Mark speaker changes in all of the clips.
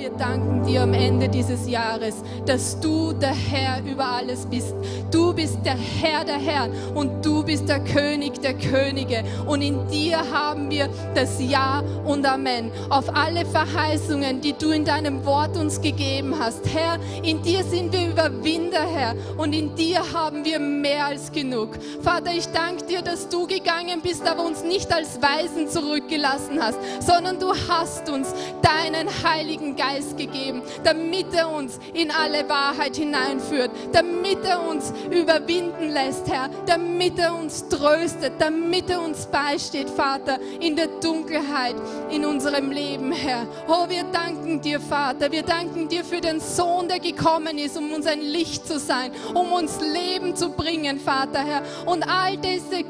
Speaker 1: wir danken dir am Ende dieses Jahres, dass du der Herr über alles bist. Du bist der Herr der Herren und du bist der König der Könige. Und in dir haben wir das Ja und Amen auf alle Verheißungen, die du in deinem Wort uns gegeben hast. Herr, in dir sind wir Überwinder, Herr, und in dir haben wir mehr als genug. Vater, ich danke dir, dass du gegangen bist, aber uns nicht als Weisen zurückgelassen hast, sondern du hast uns deinen Heiligen Geist gegeben, damit er uns in alle Wahrheit hineinführt, damit er uns überwinden lässt, Herr, damit er uns tröstet, damit er uns beisteht, Vater, in der Dunkelheit in unserem Leben, Herr. Oh, wir danken dir, Vater, wir danken dir für den Sohn, der gekommen ist, um uns ein Licht zu sein, um uns Leben zu bringen, Vater, Herr. Und all diese,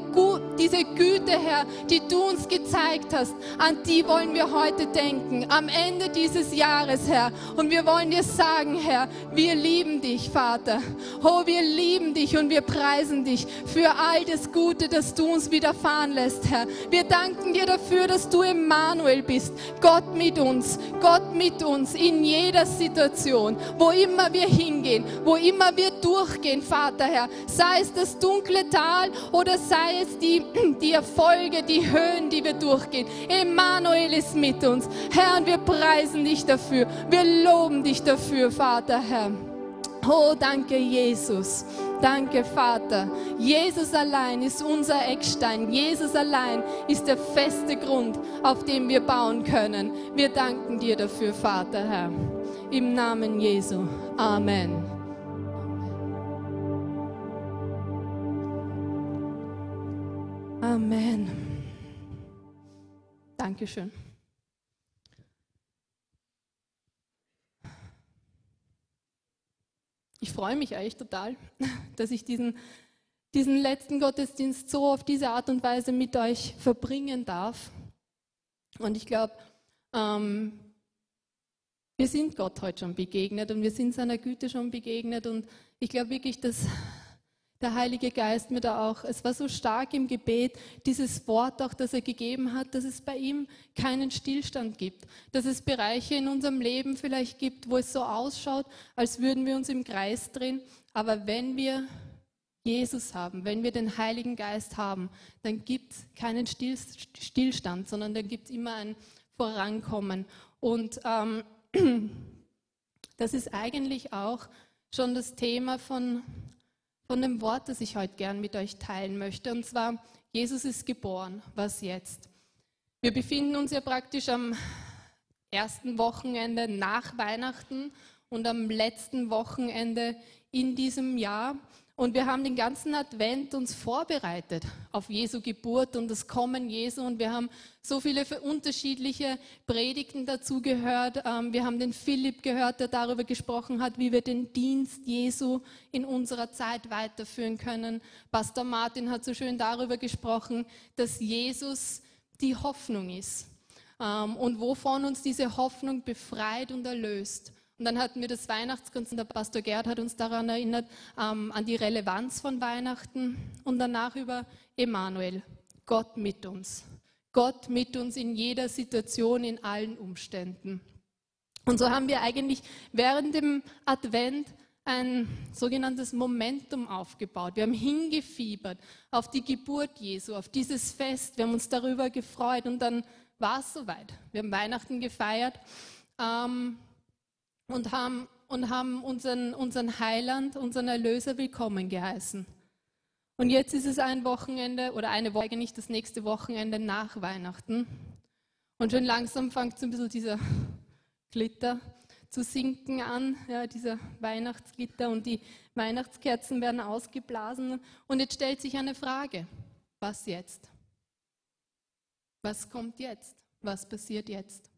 Speaker 1: diese Güte, Herr, die du uns gezeigt hast, an die wollen wir heute denken, am Ende dieses Jahres, Herr. Und wir wollen dir sagen, Herr, wir lieben dich, Vater. Oh, wir lieben dich und wir preisen dich für all das Gute, das du uns widerfahren lässt, Herr. Wir danken dir dafür, dass du Emmanuel bist, Gott mit uns, Gott mit uns in jeder Situation, wo immer wir hingehen, wo immer wir durchgehen, Vater, Herr. Sei es das dunkle Tal oder sei es die, die Erfolge, die Höhen, die wir durchgehen. Emmanuel ist mit uns. Herr, und wir preisen dich dafür. Wir loben dich dafür, Vater, Herr. Oh, danke, Jesus. Danke, Vater. Jesus allein ist unser Eckstein. Jesus allein ist der feste Grund, auf dem wir bauen können. Wir danken dir dafür, Vater, Herr. Im Namen Jesu. Amen. Amen. Dankeschön. Ich freue mich eigentlich total, dass ich diesen, diesen letzten Gottesdienst so auf diese Art und Weise mit euch verbringen darf. Und ich glaube, ähm, wir sind Gott heute schon begegnet und wir sind seiner Güte schon begegnet. Und ich glaube wirklich, dass der Heilige Geist mir da auch, es war so stark im Gebet, dieses Wort auch, das er gegeben hat, dass es bei ihm keinen Stillstand gibt. Dass es Bereiche in unserem Leben vielleicht gibt, wo es so ausschaut, als würden wir uns im Kreis drehen. Aber wenn wir Jesus haben, wenn wir den Heiligen Geist haben, dann gibt es keinen Stillstand, sondern dann gibt es immer ein Vorankommen. Und ähm, das ist eigentlich auch schon das Thema von von dem Wort, das ich heute gern mit euch teilen möchte. Und zwar, Jesus ist geboren. Was jetzt? Wir befinden uns ja praktisch am ersten Wochenende nach Weihnachten und am letzten Wochenende in diesem Jahr. Und wir haben den ganzen Advent uns vorbereitet auf Jesu Geburt und das Kommen Jesu. Und wir haben so viele unterschiedliche Predigten dazu gehört. Ähm, wir haben den Philipp gehört, der darüber gesprochen hat, wie wir den Dienst Jesu in unserer Zeit weiterführen können. Pastor Martin hat so schön darüber gesprochen, dass Jesus die Hoffnung ist ähm, und wovon uns diese Hoffnung befreit und erlöst. Und dann hatten wir das Weihnachtskonzert, der Pastor Gerd hat uns daran erinnert, ähm, an die Relevanz von Weihnachten und danach über Emanuel, Gott mit uns. Gott mit uns in jeder Situation, in allen Umständen. Und so haben wir eigentlich während dem Advent ein sogenanntes Momentum aufgebaut. Wir haben hingefiebert auf die Geburt Jesu, auf dieses Fest. Wir haben uns darüber gefreut und dann war es soweit. Wir haben Weihnachten gefeiert. Ähm, und haben, und haben unseren, unseren Heiland, unseren Erlöser willkommen geheißen. Und jetzt ist es ein Wochenende oder eine Woche, nicht das nächste Wochenende nach Weihnachten. Und schon langsam fängt so ein bisschen dieser Glitter zu sinken an, ja, dieser Weihnachtsglitter und die Weihnachtskerzen werden ausgeblasen. Und jetzt stellt sich eine Frage, was jetzt? Was kommt jetzt? Was passiert jetzt?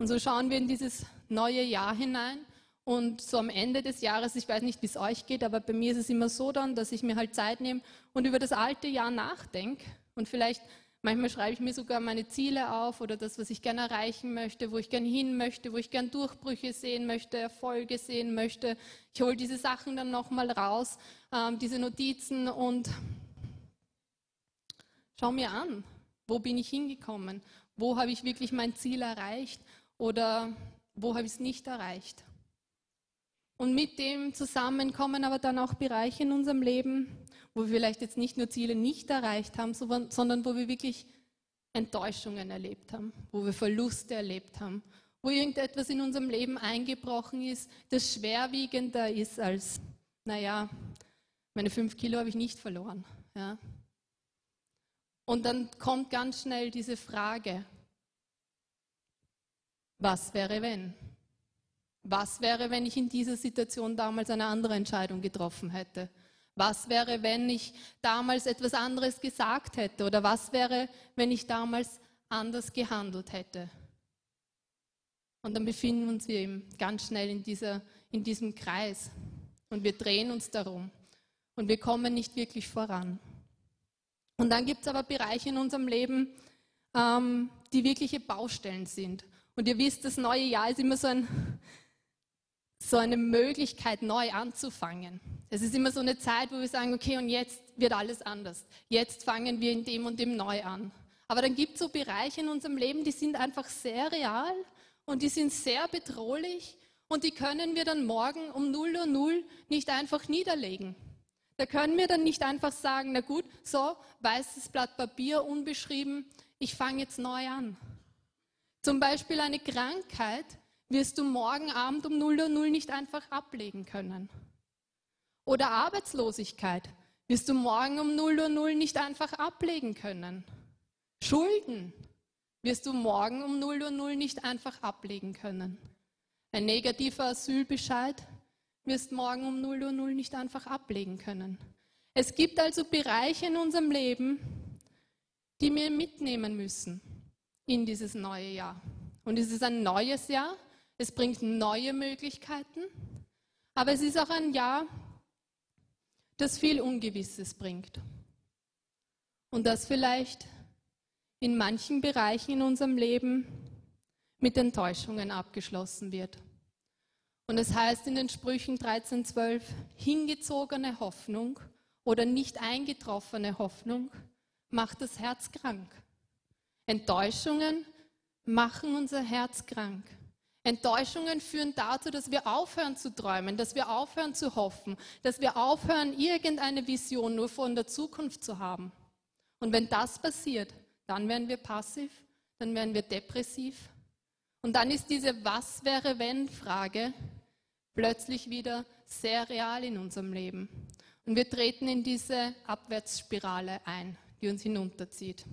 Speaker 1: Und so schauen wir in dieses neue Jahr hinein. Und so am Ende des Jahres, ich weiß nicht, wie es euch geht, aber bei mir ist es immer so dann, dass ich mir halt Zeit nehme und über das alte Jahr nachdenke. Und vielleicht, manchmal schreibe ich mir sogar meine Ziele auf oder das, was ich gerne erreichen möchte, wo ich gerne hin möchte, wo ich gerne Durchbrüche sehen möchte, Erfolge sehen möchte. Ich hole diese Sachen dann nochmal raus, ähm, diese Notizen und schau mir an, wo bin ich hingekommen, wo habe ich wirklich mein Ziel erreicht oder Wo habe ich es nicht erreicht? Und mit dem zusammen kommen aber dann auch Bereiche in unserem Leben, wo wir vielleicht jetzt nicht nur Ziele nicht erreicht haben, sondern wo wir wirklich Enttäuschungen erlebt haben, wo wir Verluste erlebt haben, wo irgendetwas in unserem Leben eingebrochen ist, das schwerwiegender ist als, naja, meine fünf Kilo habe ich nicht verloren. Ja. Und dann kommt ganz schnell diese Frage, was wäre wenn? Was wäre, wenn ich in dieser Situation damals eine andere Entscheidung getroffen hätte? Was wäre, wenn ich damals etwas anderes gesagt hätte? Oder was wäre, wenn ich damals anders gehandelt hätte? Und dann befinden wir uns eben ganz schnell in, dieser, in diesem Kreis und wir drehen uns darum und wir kommen nicht wirklich voran. Und dann gibt es aber Bereiche in unserem Leben, ähm, die wirkliche Baustellen sind. Und ihr wisst, das neue Jahr ist immer so ein, so eine Möglichkeit, neu anzufangen. Es ist immer so eine Zeit, wo wir sagen, okay, und jetzt wird alles anders. Jetzt fangen wir in dem und dem neu an. Aber dann gibt es so Bereiche in unserem Leben, die sind einfach sehr real und die sind sehr bedrohlich und die können wir dann morgen um 0 Uhr 0 nicht einfach niederlegen. Da können wir dann nicht einfach sagen, na gut, so, weißes Blatt Papier, unbeschrieben, ich fange jetzt neu an. Zum Beispiel eine Krankheit wirst du morgen Abend um 0 Uhr 0 nicht einfach ablegen können. Oder Arbeitslosigkeit wirst du morgen um 0 Uhr 0 nicht einfach ablegen können. Schulden wirst du morgen um 0 Uhr 0 nicht einfach ablegen können. Ein negativer Asylbescheid wirst morgen um 0 Uhr 0 nicht einfach ablegen können. Es gibt also Bereiche in unserem Leben, die wir mitnehmen müssen in dieses neue Jahr. Und es ist ein neues Jahr, es bringt neue Möglichkeiten, aber es ist auch ein Jahr, das viel Ungewisses bringt. Und das vielleicht in manchen Bereichen in unserem Leben mit Enttäuschungen abgeschlossen wird. Und es heißt in den Sprüchen 13.12, hingezogene Hoffnung oder nicht eingetroffene Hoffnung macht das Herz krank. Enttäuschungen machen unser Herz krank. Enttäuschungen führen dazu, dass wir aufhören zu träumen, dass wir aufhören zu hoffen, dass wir aufhören, irgendeine Vision nur von der Zukunft zu haben. Und wenn das passiert, dann werden wir passiv, dann werden wir depressiv. Und dann ist diese Was wäre wenn Frage plötzlich wieder sehr real in unserem Leben. Und wir treten in diese Abwärtsspirale ein, die uns hinunterzieht.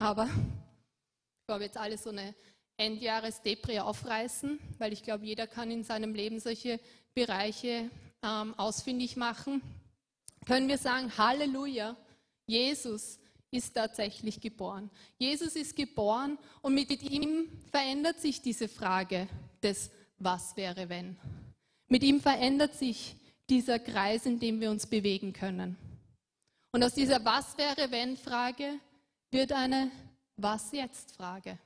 Speaker 1: Aber ich glaube jetzt alle so eine Endjahres-Depri aufreißen, weil ich glaube, jeder kann in seinem Leben solche Bereiche ähm, ausfindig machen. Können wir sagen, Halleluja, Jesus ist tatsächlich geboren. Jesus ist geboren und mit ihm verändert sich diese Frage des Was wäre wenn. Mit ihm verändert sich dieser Kreis, in dem wir uns bewegen können. Und aus dieser Was wäre wenn Frage wird eine Was jetzt Frage.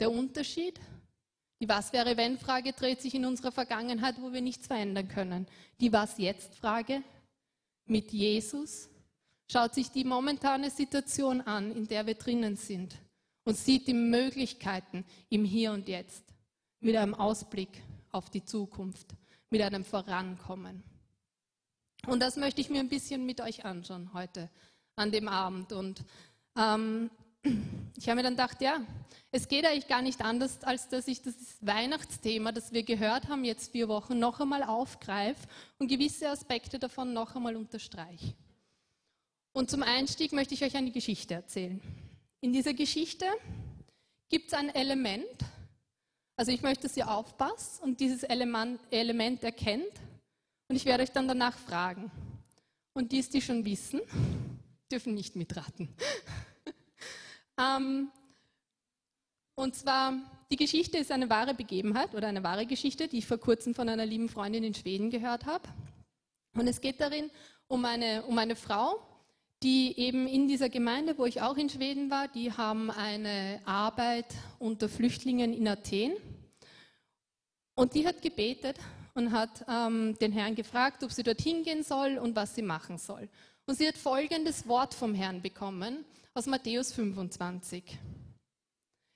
Speaker 1: Der Unterschied? Die Was wäre wenn Frage dreht sich in unserer Vergangenheit, wo wir nichts verändern können. Die Was jetzt Frage mit Jesus schaut sich die momentane Situation an, in der wir drinnen sind und sieht die Möglichkeiten im Hier und Jetzt mit einem Ausblick auf die Zukunft, mit einem Vorankommen. Und das möchte ich mir ein bisschen mit euch anschauen heute an dem Abend. Und ähm, ich habe mir dann gedacht, ja, es geht eigentlich gar nicht anders, als dass ich das Weihnachtsthema, das wir gehört haben, jetzt vier Wochen, noch einmal aufgreife und gewisse Aspekte davon noch einmal unterstreiche. Und zum Einstieg möchte ich euch eine Geschichte erzählen. In dieser Geschichte gibt es ein Element, also ich möchte, dass ihr aufpasst und dieses Element, Element erkennt und ich werde euch dann danach fragen. Und die, die schon wissen, dürfen nicht mitraten. Ähm, und zwar, die Geschichte ist eine wahre Begebenheit oder eine wahre Geschichte, die ich vor kurzem von einer lieben Freundin in Schweden gehört habe. Und es geht darin um eine, um eine Frau, die eben in dieser Gemeinde, wo ich auch in Schweden war, die haben eine Arbeit unter Flüchtlingen in Athen. Und die hat gebetet und hat ähm, den Herrn gefragt, ob sie dorthin gehen soll und was sie machen soll. Und sie hat folgendes Wort vom Herrn bekommen aus Matthäus 25.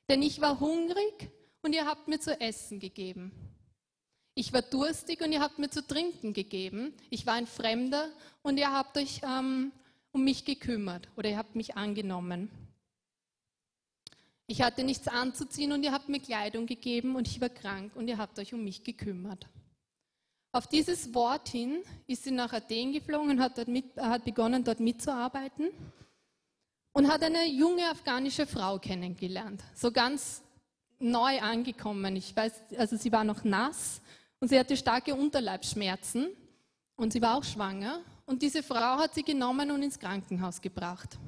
Speaker 1: Denn ich war hungrig und ihr habt mir zu essen gegeben. Ich war durstig und ihr habt mir zu trinken gegeben. Ich war ein Fremder und ihr habt euch ähm, um mich gekümmert oder ihr habt mich angenommen. Ich hatte nichts anzuziehen und ihr habt mir Kleidung gegeben und ich war krank und ihr habt euch um mich gekümmert. Auf dieses Wort hin ist sie nach Athen geflogen und hat, mit, hat begonnen, dort mitzuarbeiten und hat eine junge afghanische Frau kennengelernt. So ganz neu angekommen. Ich weiß, also sie war noch nass und sie hatte starke Unterleibsschmerzen und sie war auch schwanger. Und diese Frau hat sie genommen und ins Krankenhaus gebracht.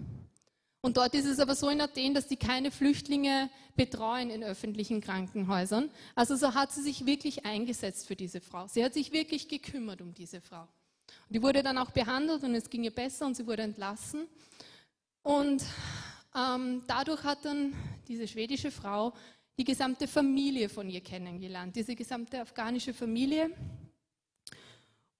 Speaker 1: Und dort ist es aber so in Athen, dass die keine Flüchtlinge betreuen in öffentlichen Krankenhäusern. Also so hat sie sich wirklich eingesetzt für diese Frau. Sie hat sich wirklich gekümmert um diese Frau. Und die wurde dann auch behandelt und es ging ihr besser und sie wurde entlassen. Und ähm, dadurch hat dann diese schwedische Frau die gesamte Familie von ihr kennengelernt, diese gesamte afghanische Familie.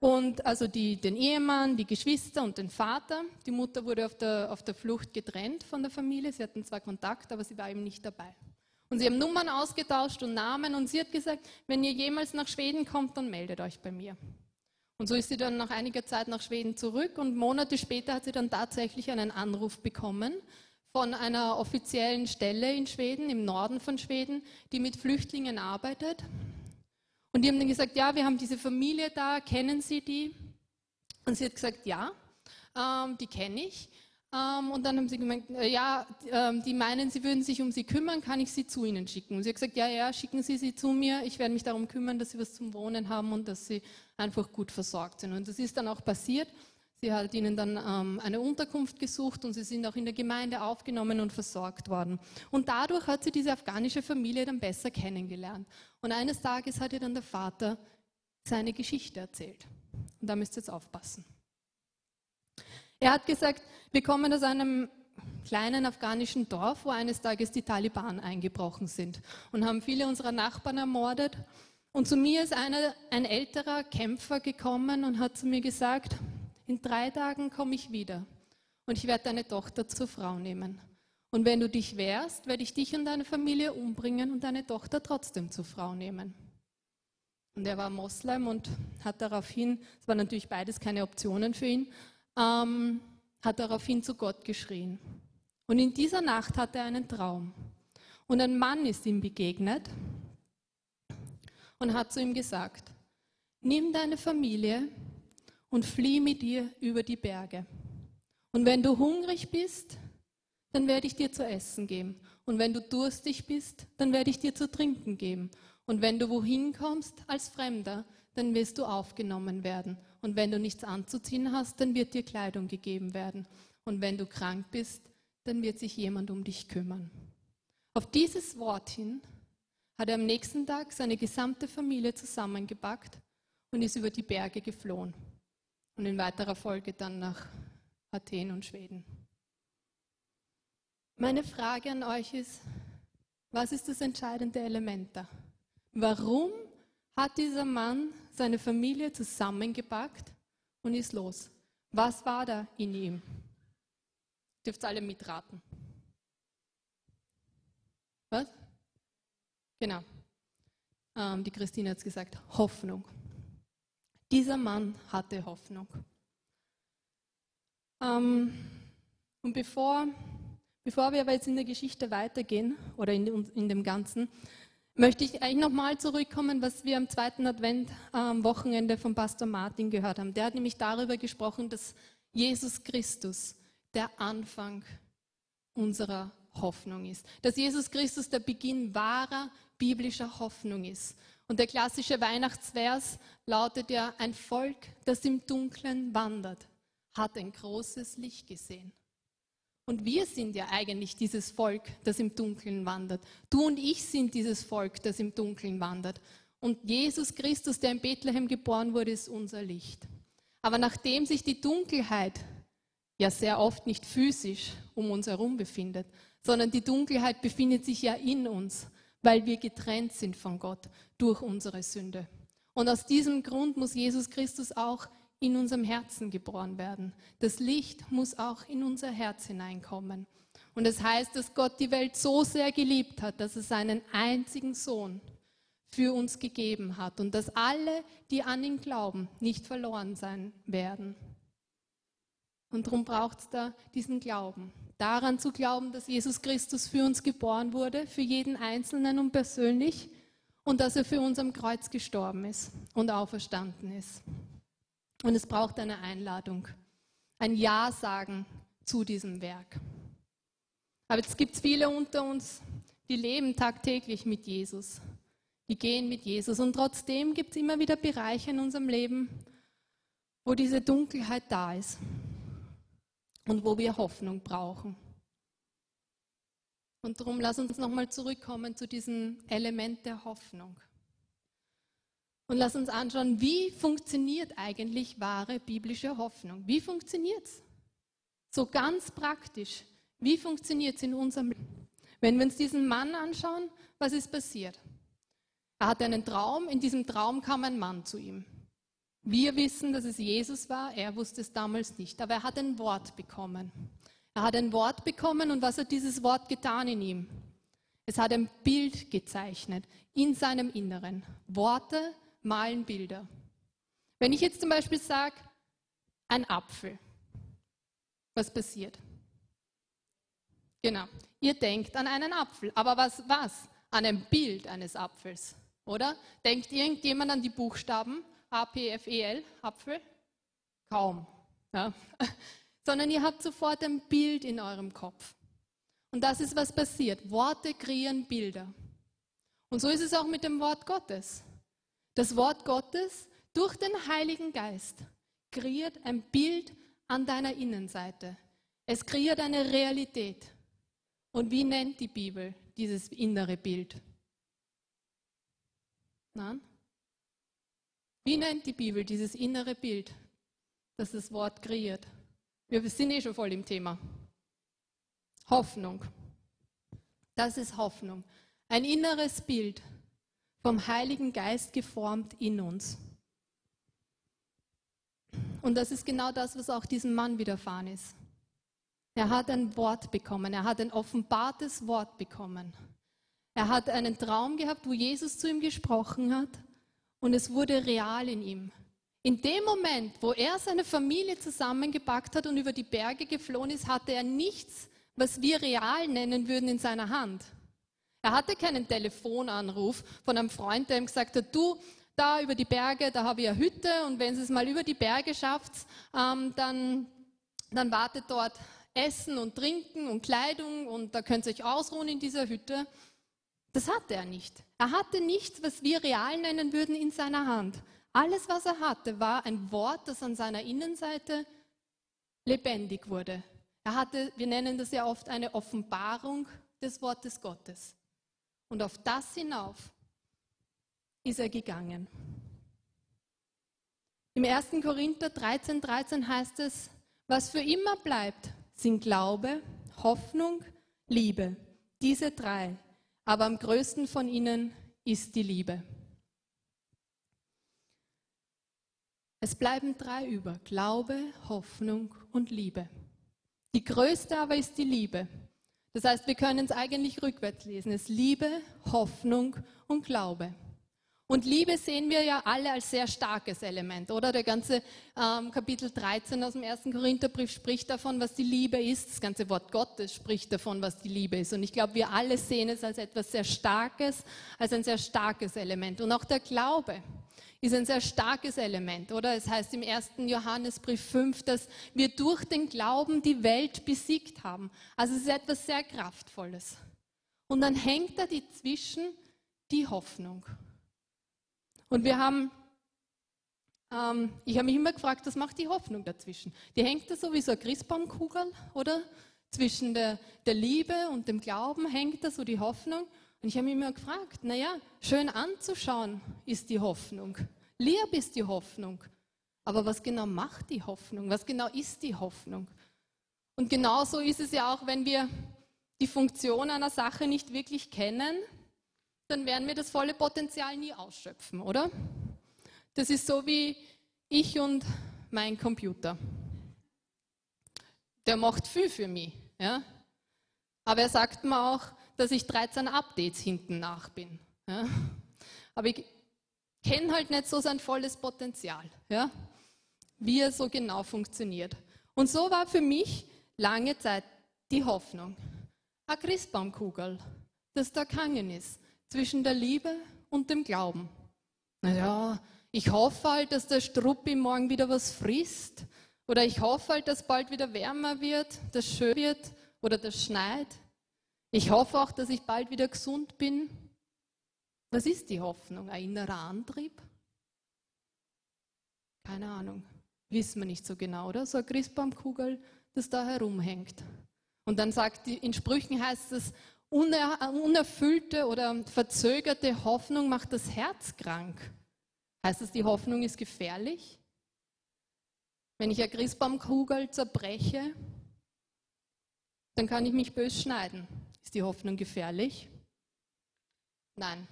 Speaker 1: Und also die, den Ehemann, die Geschwister und den Vater. Die Mutter wurde auf der, auf der Flucht getrennt von der Familie. Sie hatten zwar Kontakt, aber sie war eben nicht dabei. Und sie haben Nummern ausgetauscht und Namen und sie hat gesagt, wenn ihr jemals nach Schweden kommt, dann meldet euch bei mir. Und so ist sie dann nach einiger Zeit nach Schweden zurück und Monate später hat sie dann tatsächlich einen Anruf bekommen von einer offiziellen Stelle in Schweden, im Norden von Schweden, die mit Flüchtlingen arbeitet. Und die haben dann gesagt, ja, wir haben diese Familie da, kennen Sie die? Und sie hat gesagt, ja, ähm, die kenne ich. Ähm, und dann haben sie gemeint, äh, ja, ähm, die meinen, sie würden sich um sie kümmern, kann ich sie zu ihnen schicken? Und sie hat gesagt, ja, ja, schicken Sie sie zu mir, ich werde mich darum kümmern, dass sie was zum Wohnen haben und dass sie einfach gut versorgt sind. Und das ist dann auch passiert. Sie hat ihnen dann ähm, eine Unterkunft gesucht und sie sind auch in der Gemeinde aufgenommen und versorgt worden. Und dadurch hat sie diese afghanische Familie dann besser kennengelernt. Und eines Tages hat ihr dann der Vater seine Geschichte erzählt. Und da müsst ihr jetzt aufpassen. Er hat gesagt, wir kommen aus einem kleinen afghanischen Dorf, wo eines Tages die Taliban eingebrochen sind und haben viele unserer Nachbarn ermordet. Und zu mir ist einer, ein älterer Kämpfer gekommen und hat zu mir gesagt, in drei Tagen komme ich wieder und ich werde deine Tochter zur Frau nehmen. Und wenn du dich wehrst, werde ich dich und deine Familie umbringen und deine Tochter trotzdem zur Frau nehmen. Und er war Moslem und hat daraufhin, es waren natürlich beides keine Optionen für ihn, ähm, hat daraufhin zu Gott geschrien. Und in dieser Nacht hatte er einen Traum. Und ein Mann ist ihm begegnet und hat zu ihm gesagt, nimm deine Familie und flieh mit dir über die Berge. Und wenn du hungrig bist, dann werde ich dir zu essen geben. Und wenn du durstig bist, dann werde ich dir zu trinken geben. Und wenn du wohin kommst als Fremder, dann wirst du aufgenommen werden. Und wenn du nichts anzuziehen hast, dann wird dir Kleidung gegeben werden. Und wenn du krank bist, dann wird sich jemand um dich kümmern. Auf dieses Wort hin hat er am nächsten Tag seine gesamte Familie zusammengepackt und ist über die Berge geflohen und in weiterer Folge dann nach Athen und Schweden. Meine Frage an euch ist, was ist das entscheidende Element da? Warum hat dieser Mann seine Familie zusammengepackt und ist los? Was war da in ihm? Ihr dürft alle mitraten. Was? Genau. Ähm, die Christine hat es gesagt, Hoffnung. Dieser Mann hatte Hoffnung. Ähm, und bevor, bevor wir aber jetzt in der Geschichte weitergehen oder in, in dem Ganzen, möchte ich eigentlich nochmal zurückkommen, was wir am zweiten Advent-Wochenende ähm, von Pastor Martin gehört haben. Der hat nämlich darüber gesprochen, dass Jesus Christus der Anfang unserer Hoffnung ist. Dass Jesus Christus der Beginn wahrer biblischer Hoffnung ist. Und der klassische Weihnachtsvers lautet ja, ein Volk, das im Dunkeln wandert, hat ein großes Licht gesehen. Und wir sind ja eigentlich dieses Volk, das im Dunkeln wandert. Du und ich sind dieses Volk, das im Dunkeln wandert. Und Jesus Christus, der in Bethlehem geboren wurde, ist unser Licht. Aber nachdem sich die Dunkelheit ja sehr oft nicht physisch um uns herum befindet, sondern die Dunkelheit befindet sich ja in uns weil wir getrennt sind von Gott durch unsere Sünde. Und aus diesem Grund muss Jesus Christus auch in unserem Herzen geboren werden. Das Licht muss auch in unser Herz hineinkommen. Und es heißt, dass Gott die Welt so sehr geliebt hat, dass es seinen einzigen Sohn für uns gegeben hat und dass alle, die an ihn glauben, nicht verloren sein werden. Und darum braucht es da diesen Glauben. Daran zu glauben, dass Jesus Christus für uns geboren wurde, für jeden Einzelnen und persönlich, und dass er für uns am Kreuz gestorben ist und auferstanden ist. Und es braucht eine Einladung, ein Ja sagen zu diesem Werk. Aber jetzt gibt es viele unter uns, die leben tagtäglich mit Jesus. Die gehen mit Jesus. Und trotzdem gibt es immer wieder Bereiche in unserem Leben, wo diese Dunkelheit da ist und wo wir Hoffnung brauchen. Und darum lass uns nochmal zurückkommen zu diesem Element der Hoffnung. Und lass uns anschauen, wie funktioniert eigentlich wahre biblische Hoffnung? Wie funktioniert es? So ganz praktisch. Wie funktioniert es in unserem Leben? Wenn wir uns diesen Mann anschauen, was ist passiert? Er hatte einen Traum, in diesem Traum kam ein Mann zu ihm. Wir wissen, dass es Jesus war, er wusste es damals nicht, aber er hat ein Wort bekommen. Er hat ein Wort bekommen und was hat dieses Wort getan in ihm? Es hat ein Bild gezeichnet in seinem Inneren. Worte malen Bilder. Wenn ich jetzt zum Beispiel sage, ein Apfel, was passiert? Genau, ihr denkt an einen Apfel, aber was, was? An ein Bild eines Apfels oder? Denkt irgendjemand an die Buchstaben A, P, F, E, L, Apfel? Kaum. Ja. Sondern ihr habt sofort ein Bild in eurem Kopf. Und das ist, was passiert. Worte kreieren Bilder. Und so ist es auch mit dem Wort Gottes. Das Wort Gottes durch den Heiligen Geist kreiert ein Bild an deiner Innenseite. Es kreiert eine Realität. Und wie nennt die Bibel dieses innere Bild? Nein? Wie nennt die Bibel dieses innere Bild, das das Wort kreiert? Wir sind eh schon voll im Thema. Hoffnung. Das ist Hoffnung. Ein inneres Bild vom Heiligen Geist geformt in uns. Und das ist genau das, was auch diesem Mann widerfahren ist. Er hat ein Wort bekommen, er hat ein offenbartes Wort bekommen. Er hat einen Traum gehabt, wo Jesus zu ihm gesprochen hat und es wurde real in ihm. In dem Moment, wo er seine Familie zusammengepackt hat und über die Berge geflohen ist, hatte er nichts, was wir real nennen würden, in seiner Hand. Er hatte keinen Telefonanruf von einem Freund, der ihm gesagt hat, du, da über die Berge, da habe ich eine Hütte und wenn Sie es mal über die Berge schafft, ähm, dann, dann wartet dort Essen und Trinken und Kleidung und da könnt ihr euch ausruhen in dieser Hütte. Das hatte er nicht. Er hatte nichts, was wir real nennen würden, in seiner Hand. Alles, was er hatte, war ein Wort, das an seiner Innenseite lebendig wurde. Er hatte, wir nennen das ja oft eine Offenbarung des Wortes Gottes. Und auf das hinauf ist er gegangen. Im 1. Korinther 13, 13 heißt es, was für immer bleibt, sind Glaube, Hoffnung, Liebe. Diese drei aber am größten von ihnen ist die Liebe. Es bleiben drei über, Glaube, Hoffnung und Liebe. Die größte aber ist die Liebe. Das heißt, wir können es eigentlich rückwärts lesen. Es ist Liebe, Hoffnung und Glaube. Und Liebe sehen wir ja alle als sehr starkes Element, oder? Der ganze ähm, Kapitel 13 aus dem ersten Korintherbrief spricht davon, was die Liebe ist. Das ganze Wort Gottes spricht davon, was die Liebe ist. Und ich glaube, wir alle sehen es als etwas sehr Starkes, als ein sehr starkes Element. Und auch der Glaube ist ein sehr starkes Element, oder? Es heißt im ersten Johannesbrief 5, dass wir durch den Glauben die Welt besiegt haben. Also es ist etwas sehr Kraftvolles. Und dann hängt da dazwischen die Hoffnung. Und wir haben, ähm, ich habe mich immer gefragt, was macht die Hoffnung dazwischen? Die hängt da so wie so eine Christbaumkugel, oder? Zwischen der, der Liebe und dem Glauben hängt da so die Hoffnung. Und ich habe mich immer gefragt, naja, schön anzuschauen ist die Hoffnung. Lieb ist die Hoffnung. Aber was genau macht die Hoffnung? Was genau ist die Hoffnung? Und genauso ist es ja auch, wenn wir die Funktion einer Sache nicht wirklich kennen, dann werden wir das volle Potenzial nie ausschöpfen, oder? Das ist so wie ich und mein Computer. Der macht viel für mich. Ja? Aber er sagt mir auch, dass ich 13 Updates hinten nach bin. Ja? Aber ich kenne halt nicht so sein volles Potenzial, ja? wie er so genau funktioniert. Und so war für mich lange Zeit die Hoffnung. Eine Christbaumkugel, das da gehangen ist zwischen der Liebe und dem Glauben. Naja, ich hoffe halt, dass der Struppi morgen wieder was frisst. Oder ich hoffe halt, dass bald wieder wärmer wird, dass schön wird oder das schneit. Ich hoffe auch, dass ich bald wieder gesund bin. Was ist die Hoffnung? Ein innerer Antrieb? Keine Ahnung. Wissen wir nicht so genau, oder? So eine Christbaumkugel, das da herumhängt. Und dann sagt die, in Sprüchen heißt es, unerfüllte oder verzögerte Hoffnung macht das Herz krank. Heißt das, die Hoffnung ist gefährlich? Wenn ich eine Christbaumkugel zerbreche, dann kann ich mich bös schneiden. Ist die Hoffnung gefährlich? Nein,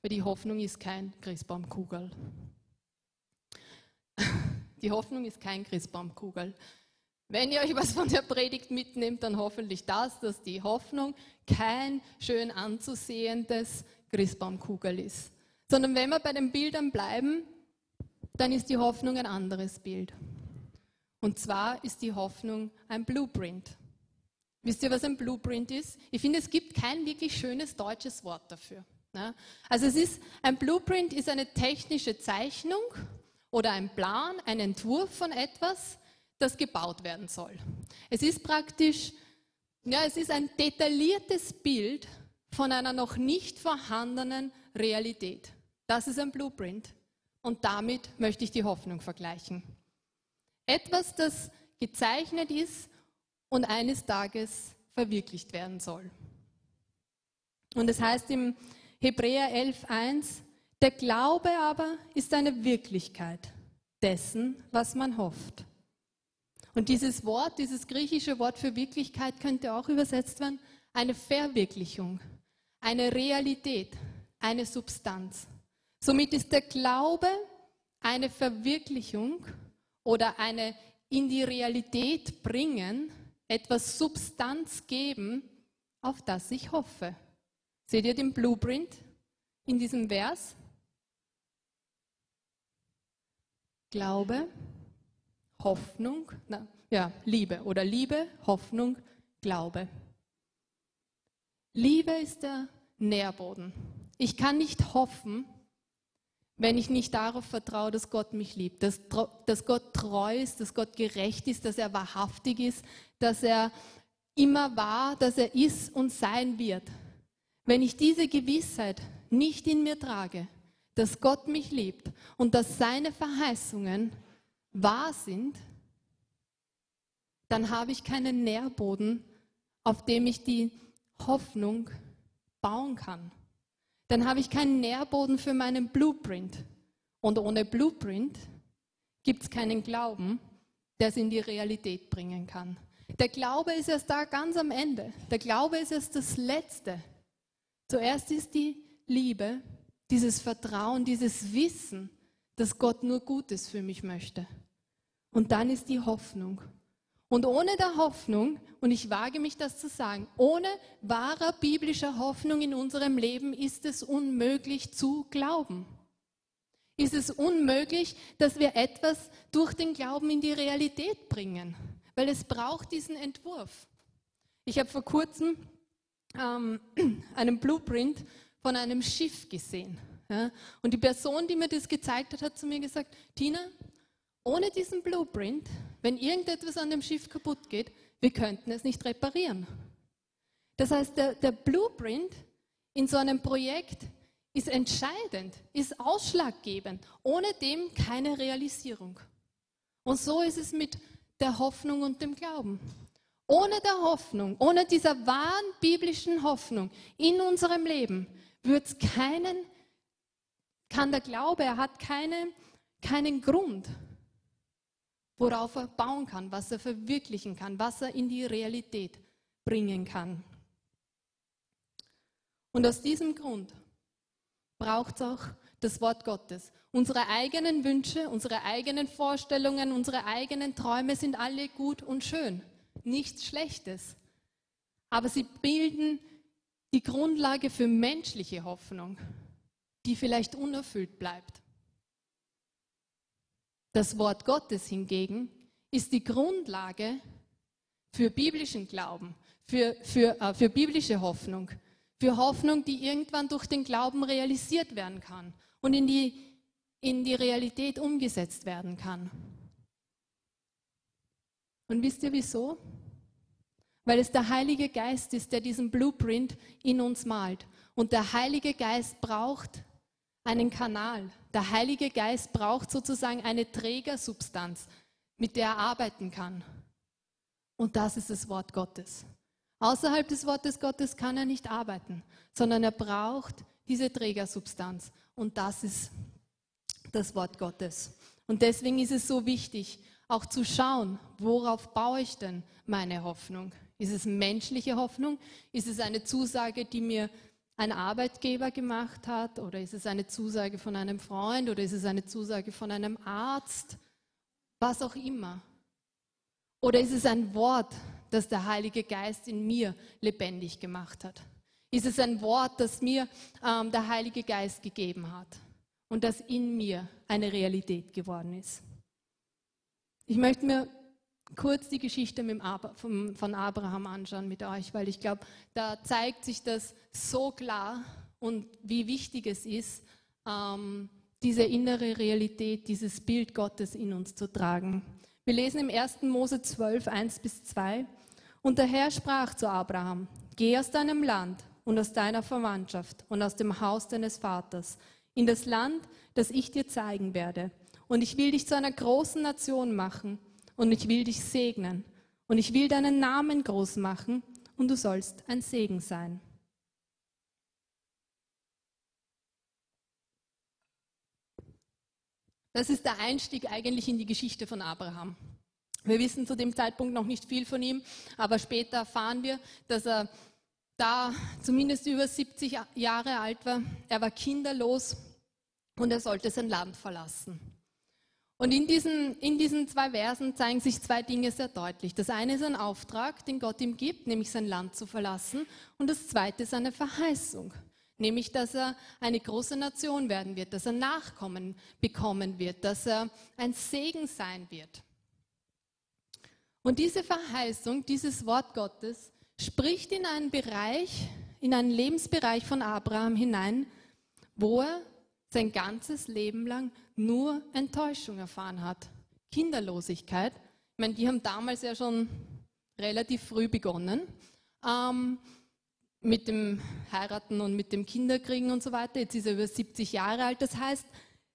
Speaker 1: weil die Hoffnung ist kein Christbaumkugel. Die Hoffnung ist kein Christbaumkugel. Wenn ihr euch was von der Predigt mitnehmt, dann hoffentlich das, dass die Hoffnung kein schön anzusehendes Christbaumkugel ist. Sondern wenn wir bei den Bildern bleiben, dann ist die Hoffnung ein anderes Bild. Und zwar ist die Hoffnung ein Blueprint. Wisst ihr, was ein Blueprint ist? Ich finde, es gibt kein wirklich schönes deutsches Wort dafür. Ne? Also es ist, ein Blueprint ist eine technische Zeichnung oder ein Plan, ein Entwurf von etwas, das gebaut werden soll. Es ist praktisch, ja, es ist ein detailliertes Bild von einer noch nicht vorhandenen Realität. Das ist ein Blueprint. Und damit möchte ich die Hoffnung vergleichen. Etwas, das gezeichnet ist und eines Tages verwirklicht werden soll. Und es heißt im Hebräer 11.1, der Glaube aber ist eine Wirklichkeit dessen, was man hofft. Und dieses Wort, dieses griechische Wort für Wirklichkeit könnte auch übersetzt werden, eine Verwirklichung, eine Realität, eine Substanz. Somit ist der Glaube eine Verwirklichung oder eine in die Realität bringen, etwas Substanz geben, auf das ich hoffe. Seht ihr den Blueprint in diesem Vers? Glaube, Hoffnung, na, ja, Liebe oder Liebe, Hoffnung, Glaube. Liebe ist der Nährboden. Ich kann nicht hoffen, wenn ich nicht darauf vertraue, dass Gott mich liebt, dass, dass Gott treu ist, dass Gott gerecht ist, dass er wahrhaftig ist, dass er immer war, dass er ist und sein wird. Wenn ich diese Gewissheit nicht in mir trage, dass Gott mich liebt und dass seine Verheißungen wahr sind, dann habe ich keinen Nährboden, auf dem ich die Hoffnung bauen kann. Dann habe ich keinen Nährboden für meinen Blueprint. Und ohne Blueprint gibt es keinen Glauben, der es in die Realität bringen kann. Der Glaube ist erst da ganz am Ende. Der Glaube ist erst das Letzte. Zuerst ist die Liebe, dieses Vertrauen, dieses Wissen, dass Gott nur Gutes für mich möchte. Und dann ist die Hoffnung. Und ohne der Hoffnung, und ich wage mich das zu sagen, ohne wahrer biblischer Hoffnung in unserem Leben ist es unmöglich zu glauben. Ist es unmöglich, dass wir etwas durch den Glauben in die Realität bringen, weil es braucht diesen Entwurf. Ich habe vor kurzem ähm, einen Blueprint von einem Schiff gesehen. Ja? Und die Person, die mir das gezeigt hat, hat zu mir gesagt, Tina, ohne diesen Blueprint, wenn irgendetwas an dem Schiff kaputt geht, wir könnten es nicht reparieren. Das heißt, der, der Blueprint in so einem Projekt ist entscheidend, ist ausschlaggebend. Ohne dem keine Realisierung. Und so ist es mit der Hoffnung und dem Glauben. Ohne der Hoffnung, ohne dieser wahren biblischen Hoffnung in unserem Leben wird keinen, kann der Glaube, er hat keine, keinen Grund, worauf er bauen kann, was er verwirklichen kann, was er in die Realität bringen kann. Und aus diesem Grund braucht es auch das Wort Gottes. Unsere eigenen Wünsche, unsere eigenen Vorstellungen, unsere eigenen Träume sind alle gut und schön. Nichts Schlechtes. aber sie bilden die Grundlage für menschliche Hoffnung, die vielleicht unerfüllt bleibt. Das Wort Gottes hingegen ist die Grundlage für biblischen Glauben, für, für, äh, für biblische Hoffnung, für Hoffnung, die irgendwann durch den Glauben realisiert werden kann und in die, in die Realität umgesetzt werden kann. Und wisst ihr wieso? Weil es der Heilige Geist ist, der diesen Blueprint in uns malt. Und der Heilige Geist braucht einen Kanal. Der Heilige Geist braucht sozusagen eine Trägersubstanz, mit der er arbeiten kann. Und das ist das Wort Gottes. Außerhalb des Wortes Gottes kann er nicht arbeiten, sondern er braucht diese Trägersubstanz. Und das ist das Wort Gottes. Und deswegen ist es so wichtig, auch zu schauen, worauf baue ich denn meine Hoffnung? Ist es menschliche Hoffnung? Ist es eine Zusage, die mir ein Arbeitgeber gemacht hat? Oder ist es eine Zusage von einem Freund? Oder ist es eine Zusage von einem Arzt? Was auch immer. Oder ist es ein Wort, das der Heilige Geist in mir lebendig gemacht hat? Ist es ein Wort, das mir ähm, der Heilige Geist gegeben hat und das in mir eine Realität geworden ist? Ich möchte mir kurz die Geschichte von Abraham anschauen mit euch, weil ich glaube, da zeigt sich das so klar und wie wichtig es ist, ähm, diese innere Realität, dieses Bild Gottes in uns zu tragen. Wir lesen im 1. Mose 12, 1 bis 2. Und der Herr sprach zu Abraham, geh aus deinem Land und aus deiner Verwandtschaft und aus dem Haus deines Vaters in das Land, das ich dir zeigen werde. Und ich will dich zu einer großen Nation machen und ich will dich segnen und ich will deinen Namen groß machen und du sollst ein Segen sein. Das ist der Einstieg eigentlich in die Geschichte von Abraham. Wir wissen zu dem Zeitpunkt noch nicht viel von ihm, aber später erfahren wir, dass er da zumindest über 70 Jahre alt war. Er war kinderlos und er sollte sein Land verlassen. Und in diesen, in diesen zwei Versen zeigen sich zwei Dinge sehr deutlich. Das eine ist ein Auftrag, den Gott ihm gibt, nämlich sein Land zu verlassen. Und das zweite ist eine Verheißung, nämlich dass er eine große Nation werden wird, dass er Nachkommen bekommen wird, dass er ein Segen sein wird. Und diese Verheißung, dieses Wort Gottes, spricht in einen Bereich, in einen Lebensbereich von Abraham hinein, wo er sein ganzes Leben lang nur Enttäuschung erfahren hat. Kinderlosigkeit. Ich meine, die haben damals ja schon relativ früh begonnen ähm, mit dem Heiraten und mit dem Kinderkriegen und so weiter. Jetzt ist er über 70 Jahre alt. Das heißt,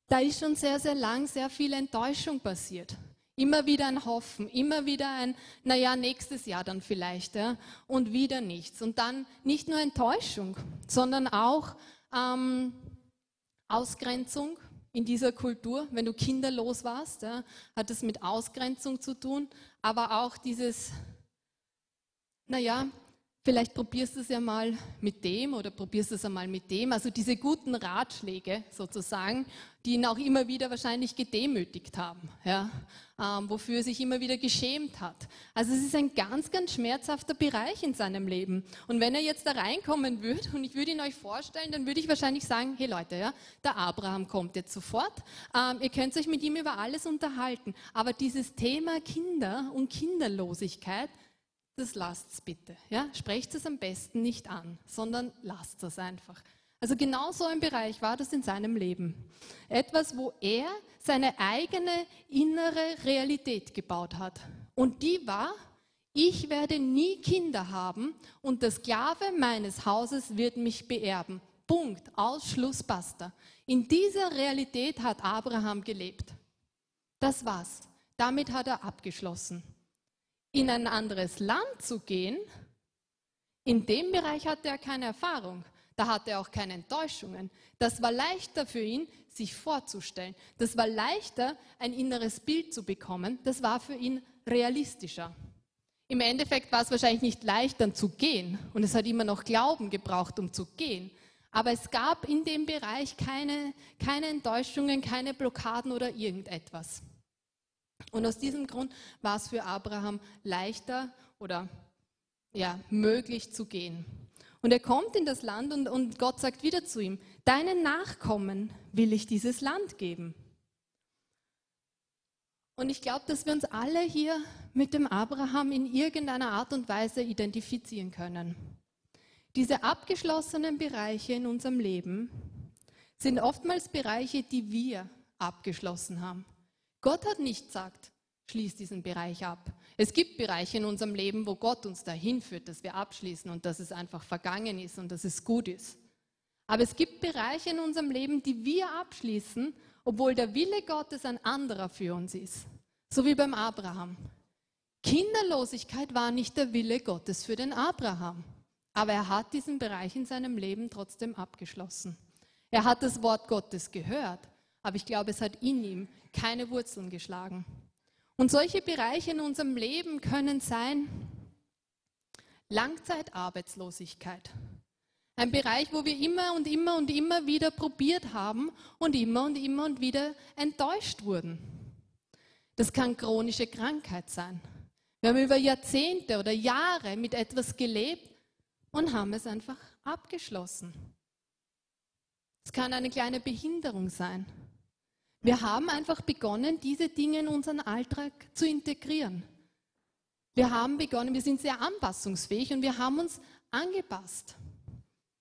Speaker 1: da ist schon sehr, sehr lang sehr viel Enttäuschung passiert. Immer wieder ein Hoffen, immer wieder ein, naja, nächstes Jahr dann vielleicht, ja, und wieder nichts. Und dann nicht nur Enttäuschung, sondern auch ähm, Ausgrenzung in dieser Kultur. Wenn du kinderlos warst, ja, hat es mit Ausgrenzung zu tun, aber auch dieses, naja, Vielleicht probierst du es ja mal mit dem oder probierst du es einmal mit dem. Also diese guten Ratschläge sozusagen, die ihn auch immer wieder wahrscheinlich gedemütigt haben, ja, ähm, wofür er sich immer wieder geschämt hat. Also es ist ein ganz, ganz schmerzhafter Bereich in seinem Leben. Und wenn er jetzt da reinkommen würde und ich würde ihn euch vorstellen, dann würde ich wahrscheinlich sagen, hey Leute, ja, der Abraham kommt jetzt sofort. Ähm, ihr könnt euch mit ihm über alles unterhalten. Aber dieses Thema Kinder und Kinderlosigkeit, das lasst es bitte. Ja? Sprecht es am besten nicht an, sondern lasst es einfach. Also genau so ein Bereich war das in seinem Leben. Etwas, wo er seine eigene innere Realität gebaut hat. Und die war, ich werde nie Kinder haben und der Sklave meines Hauses wird mich beerben. Punkt, Ausschluss, basta. In dieser Realität hat Abraham gelebt. Das war's. Damit hat er abgeschlossen in ein anderes Land zu gehen, in dem Bereich hatte er keine Erfahrung. Da hatte er auch keine Enttäuschungen. Das war leichter für ihn, sich vorzustellen. Das war leichter, ein inneres Bild zu bekommen. Das war für ihn realistischer. Im Endeffekt war es wahrscheinlich nicht leicht, dann zu gehen. Und es hat immer noch Glauben gebraucht, um zu gehen. Aber es gab in dem Bereich keine, keine Enttäuschungen, keine Blockaden oder irgendetwas. Und aus diesem Grund war es für Abraham leichter oder ja, möglich zu gehen. Und er kommt in das Land und, und Gott sagt wieder zu ihm, deinen Nachkommen will ich dieses Land geben. Und ich glaube, dass wir uns alle hier mit dem Abraham in irgendeiner Art und Weise identifizieren können. Diese abgeschlossenen Bereiche in unserem Leben sind oftmals Bereiche, die wir abgeschlossen haben. Gott hat nicht gesagt, schließ diesen Bereich ab. Es gibt Bereiche in unserem Leben, wo Gott uns dahin führt, dass wir abschließen und dass es einfach vergangen ist und dass es gut ist. Aber es gibt Bereiche in unserem Leben, die wir abschließen, obwohl der Wille Gottes ein anderer für uns ist. So wie beim Abraham. Kinderlosigkeit war nicht der Wille Gottes für den Abraham. Aber er hat diesen Bereich in seinem Leben trotzdem abgeschlossen. Er hat das Wort Gottes gehört, aber ich glaube, es hat in ihm keine Wurzeln geschlagen. Und solche Bereiche in unserem Leben können sein Langzeitarbeitslosigkeit. Ein Bereich, wo wir immer und immer und immer wieder probiert haben und immer und immer und wieder enttäuscht wurden. Das kann chronische Krankheit sein. Wir haben über Jahrzehnte oder Jahre mit etwas gelebt und haben es einfach abgeschlossen. Es kann eine kleine Behinderung sein. Wir haben einfach begonnen, diese Dinge in unseren Alltag zu integrieren. Wir haben begonnen, wir sind sehr anpassungsfähig und wir haben uns angepasst.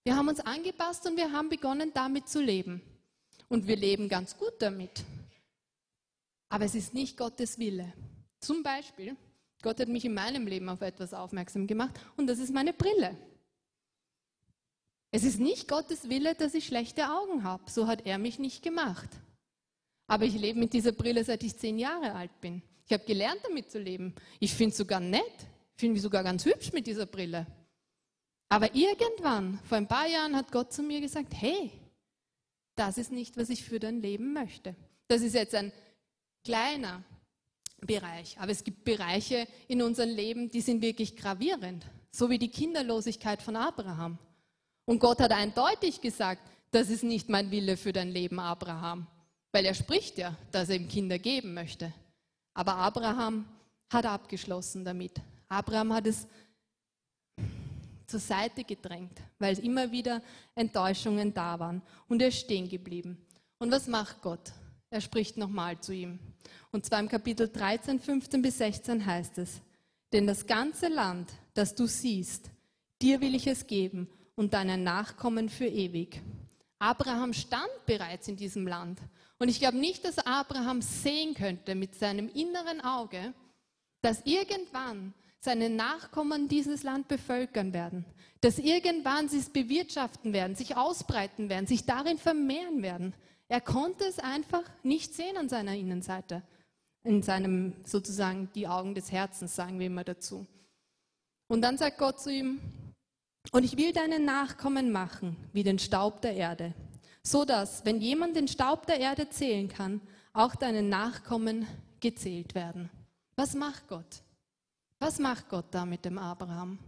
Speaker 1: Wir haben uns angepasst und wir haben begonnen, damit zu leben. Und wir leben ganz gut damit. Aber es ist nicht Gottes Wille. Zum Beispiel, Gott hat mich in meinem Leben auf etwas aufmerksam gemacht und das ist meine Brille. Es ist nicht Gottes Wille, dass ich schlechte Augen habe. So hat er mich nicht gemacht. Aber ich lebe mit dieser Brille, seit ich zehn Jahre alt bin. Ich habe gelernt, damit zu leben. Ich finde es sogar nett. Ich finde mich sogar ganz hübsch mit dieser Brille. Aber irgendwann, vor ein paar Jahren, hat Gott zu mir gesagt, hey, das ist nicht, was ich für dein Leben möchte. Das ist jetzt ein kleiner Bereich. Aber es gibt Bereiche in unserem Leben, die sind wirklich gravierend. So wie die Kinderlosigkeit von Abraham. Und Gott hat eindeutig gesagt, das ist nicht mein Wille für dein Leben, Abraham. Weil er spricht ja, dass er ihm Kinder geben möchte. Aber Abraham hat abgeschlossen damit. Abraham hat es zur Seite gedrängt, weil immer wieder Enttäuschungen da waren. Und er ist stehen geblieben. Und was macht Gott? Er spricht nochmal zu ihm. Und zwar im Kapitel 13, 15 bis 16 heißt es, denn das ganze Land, das du siehst, dir will ich es geben und deinen Nachkommen für ewig. Abraham stand bereits in diesem Land. Und ich glaube nicht, dass Abraham sehen könnte mit seinem inneren Auge, dass irgendwann seine Nachkommen dieses Land bevölkern werden, dass irgendwann sie es bewirtschaften werden, sich ausbreiten werden, sich darin vermehren werden. Er konnte es einfach nicht sehen an seiner Innenseite, in seinem sozusagen die Augen des Herzens, sagen wir immer dazu. Und dann sagt Gott zu ihm, und ich will deinen Nachkommen machen wie den Staub der Erde, so dass, wenn jemand den Staub der Erde zählen kann, auch deine Nachkommen gezählt werden. Was macht Gott? Was macht Gott da mit dem Abraham?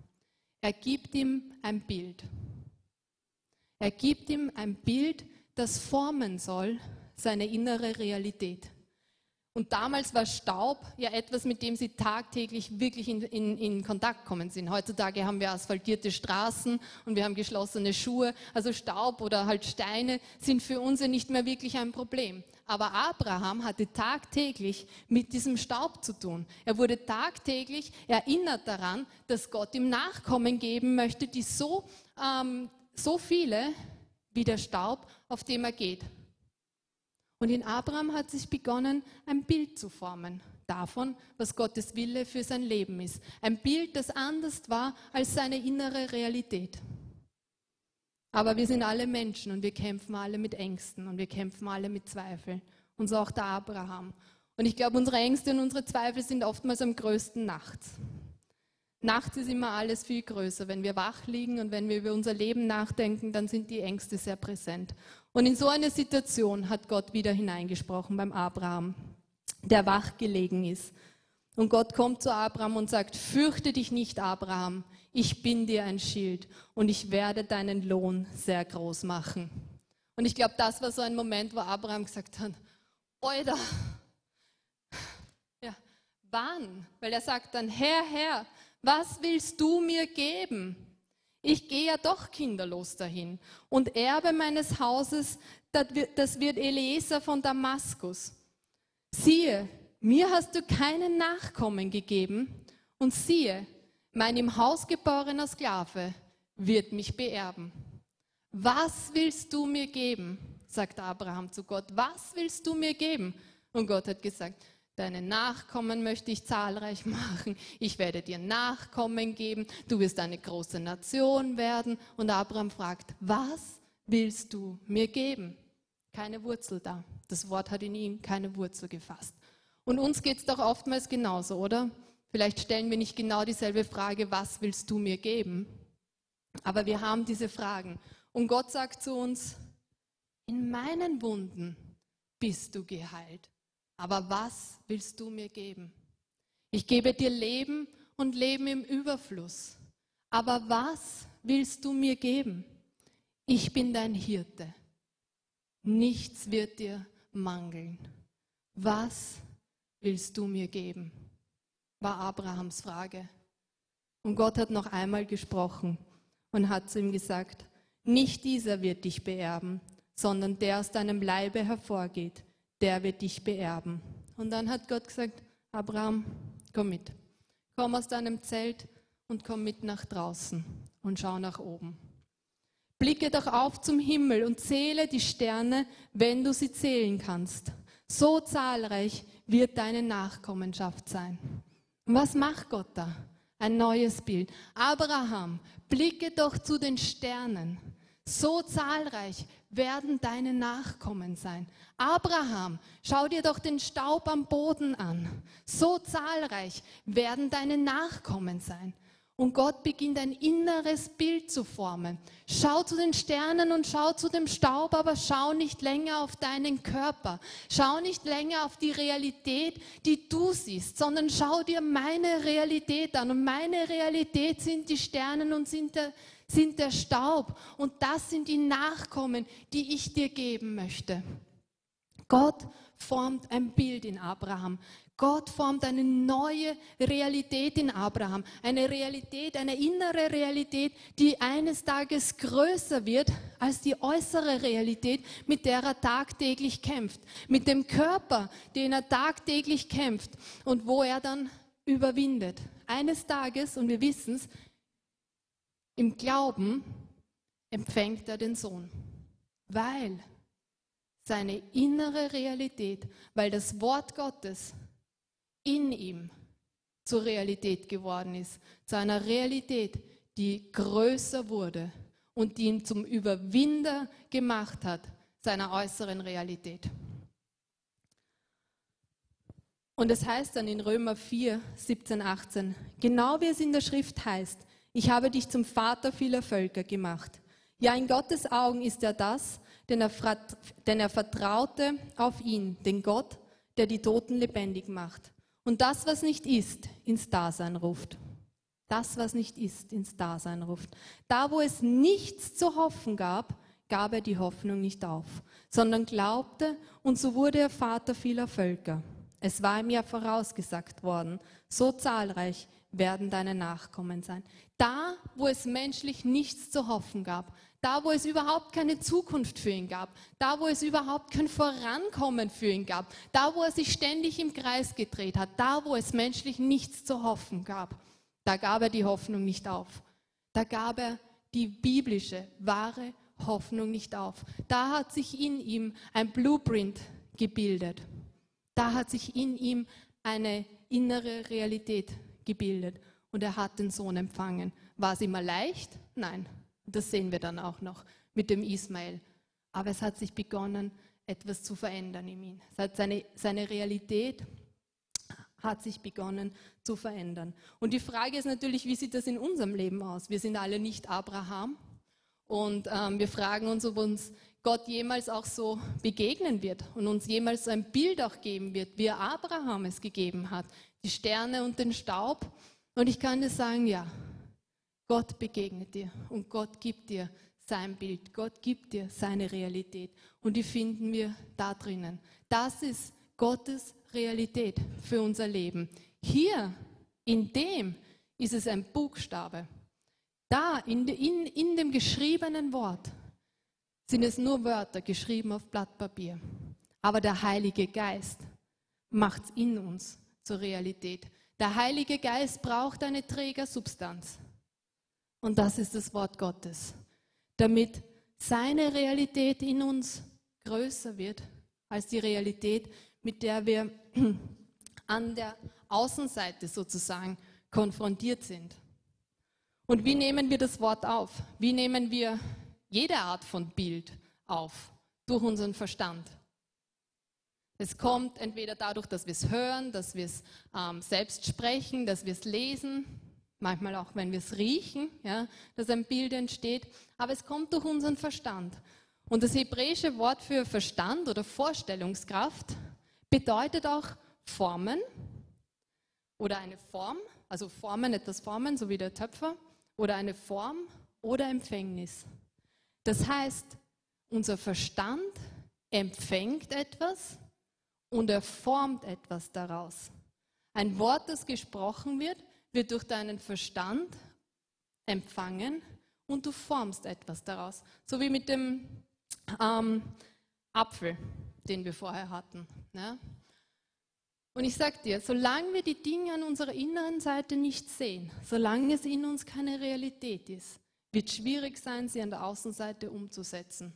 Speaker 1: Er gibt ihm ein Bild. Er gibt ihm ein Bild, das formen soll seine innere Realität. Und damals war Staub ja etwas, mit dem sie tagtäglich wirklich in, in, in, Kontakt kommen sind. Heutzutage haben wir asphaltierte Straßen und wir haben geschlossene Schuhe. Also Staub oder halt Steine sind für uns ja nicht mehr wirklich ein Problem. Aber Abraham hatte tagtäglich mit diesem Staub zu tun. Er wurde tagtäglich erinnert daran, dass Gott ihm Nachkommen geben möchte, die so, ähm, so viele wie der Staub, auf dem er geht. Und in Abraham hat sich begonnen, ein Bild zu formen davon, was Gottes Wille für sein Leben ist. Ein Bild, das anders war als seine innere Realität. Aber wir sind alle Menschen und wir kämpfen alle mit Ängsten und wir kämpfen alle mit Zweifeln. Und so auch der Abraham. Und ich glaube, unsere Ängste und unsere Zweifel sind oftmals am größten nachts. Nachts ist immer alles viel größer. Wenn wir wach liegen und wenn wir über unser Leben nachdenken, dann sind die Ängste sehr präsent. Und in so eine Situation hat Gott wieder hineingesprochen beim Abraham, der wach gelegen ist. Und Gott kommt zu Abraham und sagt, fürchte dich nicht, Abraham, ich bin dir ein Schild und ich werde deinen Lohn sehr groß machen. Und ich glaube, das war so ein Moment, wo Abraham gesagt hat, Oida, ja, wann? Weil er sagt dann, Herr, Herr, Was willst du mir geben? Ich gehe ja doch kinderlos dahin. Und Erbe meines Hauses, das wird Eliezer von Damaskus. Siehe, mir hast du keinen Nachkommen gegeben. Und siehe, mein im Haus geborener Sklave wird mich beerben. Was willst du mir geben? sagt Abraham zu Gott. Was willst du mir geben? Und Gott hat gesagt, Deine Nachkommen möchte ich zahlreich machen. Ich werde dir Nachkommen geben. Du wirst eine große Nation werden. Und Abraham fragt, was willst du mir geben? Keine Wurzel da. Das Wort hat in ihm keine Wurzel gefasst. Und uns geht es doch oftmals genauso, oder? Vielleicht stellen wir nicht genau dieselbe Frage, was willst du mir geben? Aber wir haben diese Fragen. Und Gott sagt zu uns, in meinen Wunden bist du geheilt. Aber was willst du mir geben? Ich gebe dir Leben und Leben im Überfluss. Aber was willst du mir geben? Ich bin dein Hirte. Nichts wird dir mangeln. Was willst du mir geben? war Abrahams Frage. Und Gott hat noch einmal gesprochen und hat zu ihm gesagt, nicht dieser wird dich beerben, sondern der aus deinem Leibe hervorgeht, der wird dich beerben. Und dann hat Gott gesagt, Abraham, komm mit. Komm aus deinem Zelt und komm mit nach draußen und schau nach oben. Blicke doch auf zum Himmel und zähle die Sterne, wenn du sie zählen kannst. So zahlreich wird deine Nachkommenschaft sein. Und was macht Gott da? Ein neues Bild. Abraham, blicke doch zu den Sternen. So zahlreich werden deine Nachkommen sein. Abraham, schau dir doch den Staub am Boden an. So zahlreich werden deine Nachkommen sein. Und Gott beginnt ein inneres Bild zu formen. Schau zu den Sternen und schau zu dem Staub, aber schau nicht länger auf deinen Körper. Schau nicht länger auf die Realität, die du siehst, sondern schau dir meine Realität an. Und meine Realität sind die Sternen und sind der, sind der Staub. Und das sind die Nachkommen, die ich dir geben möchte. Gott formt ein Bild in Abraham. Gott formt eine neue Realität in Abraham. Eine Realität, eine innere Realität, die eines Tages größer wird als die äußere Realität, mit der er tagtäglich kämpft. Mit dem Körper, den er tagtäglich kämpft und wo er dann überwindet. Eines Tages, und wir wissen es, im Glauben empfängt er den Sohn, weil seine innere Realität, weil das Wort Gottes in ihm zur Realität geworden ist, zu einer Realität, die größer wurde und die ihn zum Überwinder gemacht hat seiner äußeren Realität. Und es heißt dann in Römer 4, 17, 18, genau wie es in der Schrift heißt, ich habe dich zum Vater vieler Völker gemacht. Ja, in Gottes Augen ist er das, denn er, denn er vertraute auf ihn, den Gott, der die Toten lebendig macht und das, was nicht ist, ins Dasein ruft. Das, was nicht ist, ins Dasein ruft. Da, wo es nichts zu hoffen gab, gab er die Hoffnung nicht auf, sondern glaubte und so wurde er Vater vieler Völker. Es war ihm ja vorausgesagt worden, so zahlreich werden deine Nachkommen sein. Da, wo es menschlich nichts zu hoffen gab, da, wo es überhaupt keine Zukunft für ihn gab, da, wo es überhaupt kein Vorankommen für ihn gab, da, wo er sich ständig im Kreis gedreht hat, da, wo es menschlich nichts zu hoffen gab, da gab er die Hoffnung nicht auf. Da gab er die biblische, wahre Hoffnung nicht auf. Da hat sich in ihm ein Blueprint gebildet. Da hat sich in ihm eine innere Realität gebildet und er hat den Sohn empfangen. War es immer leicht? Nein. Das sehen wir dann auch noch mit dem Ismael. Aber es hat sich begonnen, etwas zu verändern in ihm. Seine, seine Realität hat sich begonnen zu verändern. Und die Frage ist natürlich, wie sieht das in unserem Leben aus? Wir sind alle nicht Abraham und ähm, wir fragen uns, ob uns Gott jemals auch so begegnen wird und uns jemals ein Bild auch geben wird, wie Abraham es gegeben hat, die Sterne und den Staub. Und ich kann dir sagen, ja, Gott begegnet dir und Gott gibt dir sein Bild, Gott gibt dir seine Realität und die finden wir da drinnen. Das ist Gottes Realität für unser Leben. Hier, in dem, ist es ein Buchstabe. Da, in, in, in dem geschriebenen Wort, sind es nur Wörter geschrieben auf Blatt Papier. Aber der Heilige Geist macht es in uns zur Realität. Der Heilige Geist braucht eine Trägersubstanz. Und das ist das Wort Gottes. Damit seine Realität in uns größer wird als die Realität, mit der wir an der Außenseite sozusagen konfrontiert sind. Und wie nehmen wir das Wort auf? Wie nehmen wir jede Art von Bild auf? Durch unseren Verstand. Es kommt entweder dadurch, dass wir es hören, dass wir es ähm, selbst sprechen, dass wir es lesen, manchmal auch, wenn wir es riechen, ja, dass ein Bild entsteht, aber es kommt durch unseren Verstand. Und das hebräische Wort für Verstand oder Vorstellungskraft bedeutet auch Formen oder eine Form, also Formen, etwas formen, so wie der Töpfer, oder eine Form oder Empfängnis. Das heißt, unser Verstand empfängt etwas und er formt etwas daraus. Ein Wort, das gesprochen wird, wird durch deinen Verstand empfangen und du formst etwas daraus. So wie mit dem ähm, Apfel, den wir vorher hatten. Ja? Und ich sage dir, solange wir die Dinge an unserer inneren Seite nicht sehen, solange es in uns keine Realität ist, wird schwierig sein, sie an der Außenseite umzusetzen.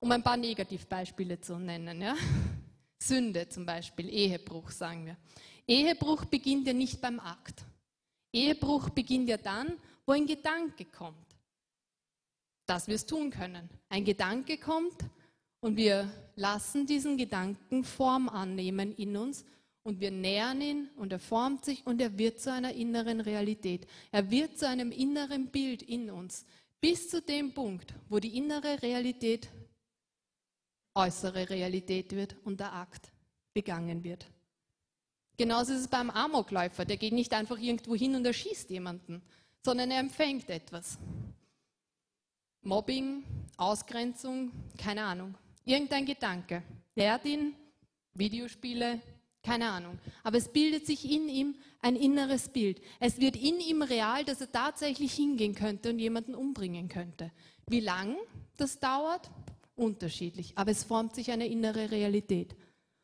Speaker 1: Um ein paar Negativbeispiele zu nennen. Ja? Sünde zum Beispiel, Ehebruch sagen wir. Ehebruch beginnt ja nicht beim Akt. Ehebruch beginnt ja dann, wo ein Gedanke kommt, dass wir es tun können. Ein Gedanke kommt und wir lassen diesen Gedanken Form annehmen in uns und wir nähern ihn und er formt sich und er wird zu einer inneren Realität. Er wird zu einem inneren Bild in uns, bis zu dem Punkt, wo die innere Realität äußere Realität wird und der Akt begangen wird. Genauso ist es beim Amokläufer. Der geht nicht einfach irgendwo hin und erschießt jemanden, sondern er empfängt etwas. Mobbing, Ausgrenzung, keine Ahnung. Irgendein Gedanke. Lehrt ihn, Videospiele, keine Ahnung. Aber es bildet sich in ihm ein inneres Bild. Es wird in ihm real, dass er tatsächlich hingehen könnte und jemanden umbringen könnte. Wie lang das dauert? Unterschiedlich. Aber es formt sich eine innere Realität.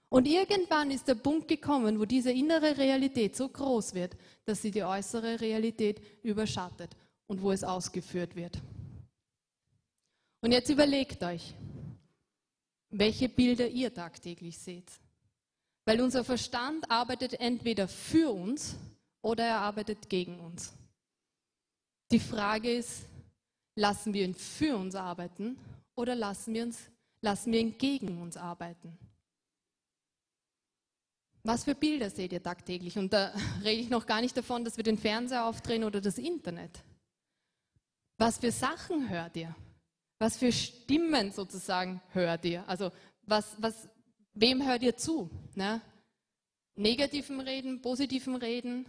Speaker 1: Und irgendwann ist der Punkt gekommen, wo diese innere Realität so groß wird, dass sie die äußere Realität überschattet und wo es ausgeführt wird. Und jetzt überlegt euch, welche Bilder ihr tagtäglich seht. Weil unser Verstand arbeitet entweder für uns oder er arbeitet gegen uns. Die Frage ist, lassen wir ihn für uns arbeiten oder lassen wir, uns, lassen wir ihn gegen uns arbeiten? Was für Bilder seht ihr tagtäglich? Und da rede ich noch gar nicht davon, dass wir den Fernseher aufdrehen oder das Internet. Was für Sachen hört ihr? Was für Stimmen sozusagen hört ihr? Also was, was, wem hört ihr zu? Ne? Negativen Reden, positiven Reden.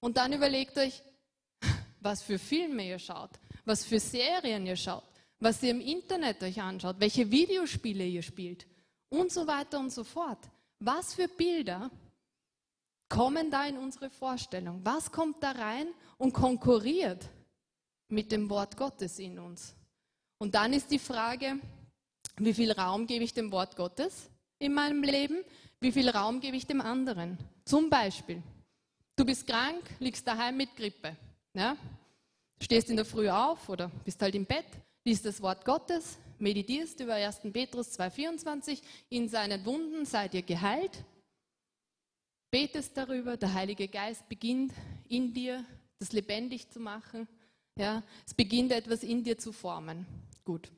Speaker 1: Und dann überlegt euch, was für Filme ihr schaut, was für Serien ihr schaut, was ihr im Internet euch anschaut, welche Videospiele ihr spielt und so weiter und so fort. Was für Bilder kommen da in unsere Vorstellung? Was kommt da rein und konkurriert mit dem Wort Gottes in uns? Und dann ist die Frage, wie viel Raum gebe ich dem Wort Gottes in meinem Leben? Wie viel Raum gebe ich dem anderen? Zum Beispiel, du bist krank, liegst daheim mit Grippe. Ja? Stehst in der Früh auf oder bist halt im Bett, liest das Wort Gottes, meditierst über 1. Petrus 2,24, in seinen Wunden seid ihr geheilt, betest darüber, der Heilige Geist beginnt in dir, das lebendig zu machen. Ja, es beginnt etwas in dir zu formen. Gut.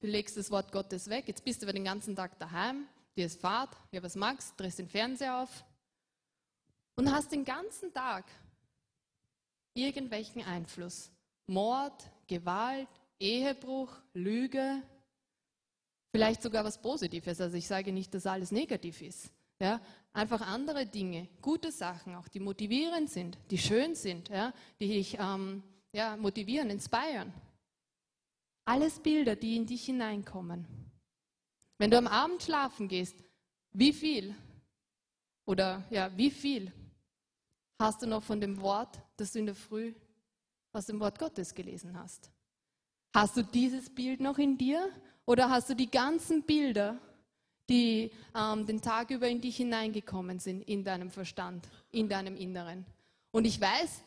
Speaker 1: Du legst das Wort Gottes weg, jetzt bist du aber den ganzen Tag daheim, dir ist Fahrt, ja was magst, drehst den Fernseher auf und hast den ganzen Tag irgendwelchen Einfluss. Mord, Gewalt, Ehebruch, Lüge, vielleicht sogar was Positives. Also ich sage nicht, dass alles negativ ist. Ja, einfach andere Dinge, gute Sachen auch, die motivierend sind, die schön sind, ja, die dich ähm, ja, motivieren, inspirieren. Alles Bilder, die in dich hineinkommen. Wenn du am Abend schlafen gehst, wie viel oder ja, wie viel hast du noch von dem Wort, das du in der Früh aus dem Wort Gottes gelesen hast? Hast du dieses Bild noch in dir oder hast du die ganzen Bilder, die ähm, den Tag über in dich hineingekommen sind, in deinem Verstand, in deinem Inneren? Und ich weiß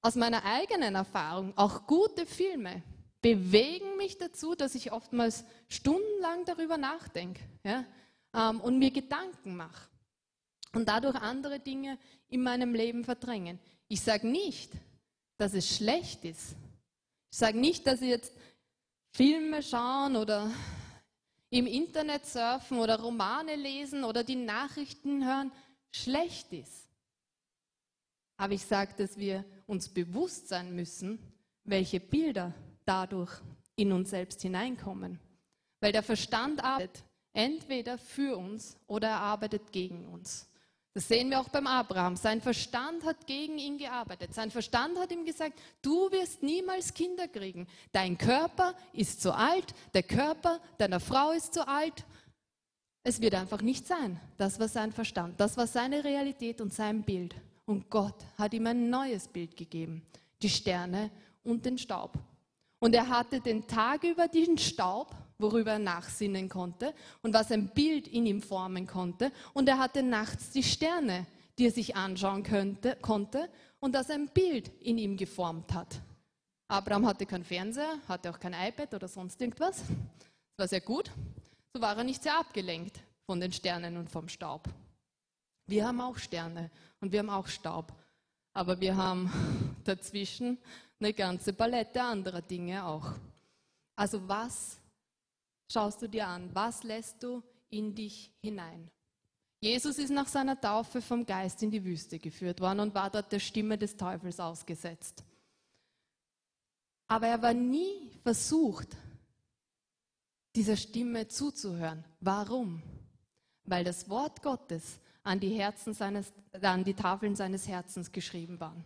Speaker 1: aus meiner eigenen Erfahrung, auch gute Filme bewegen mich dazu, dass ich oftmals stundenlang darüber nachdenke ja, ähm, und mir Gedanken mache und dadurch andere Dinge in meinem Leben verdrängen. Ich sage nicht, dass es schlecht ist. Ich sage nicht, dass ich jetzt Filme schauen oder im Internet surfen oder Romane lesen oder die Nachrichten hören schlecht ist. Aber ich sage, dass wir uns bewusst sein müssen, welche Bilder dadurch in uns selbst hineinkommen. Weil der Verstand arbeitet entweder für uns oder er arbeitet gegen uns. Das sehen wir auch beim Abraham. Sein Verstand hat gegen ihn gearbeitet. Sein Verstand hat ihm gesagt, du wirst niemals Kinder kriegen. Dein Körper ist zu alt, der Körper deiner Frau ist zu alt. Es wird einfach nicht sein. Das war sein Verstand, das war seine Realität und sein Bild. Und Gott hat ihm ein neues Bild gegeben, die Sterne und den Staub. Und er hatte den Tag über den Staub worüber er nachsinnen konnte und was ein Bild in ihm formen konnte. Und er hatte nachts die Sterne, die er sich anschauen könnte, konnte und das ein Bild in ihm geformt hat. Abraham hatte keinen Fernseher, hatte auch kein iPad oder sonst irgendwas. Das war sehr gut. So war er nicht sehr abgelenkt von den Sternen und vom Staub. Wir haben auch Sterne und wir haben auch Staub. Aber wir haben dazwischen eine ganze Palette anderer Dinge auch. Also was schaust du dir an? Was lässt du in dich hinein? Jesus ist nach seiner Taufe vom Geist in die Wüste geführt worden und war dort der Stimme des Teufels ausgesetzt. Aber er war nie versucht, dieser Stimme zuzuhören. Warum? Weil das Wort Gottes an die, Herzen seines, an die Tafeln seines Herzens geschrieben war.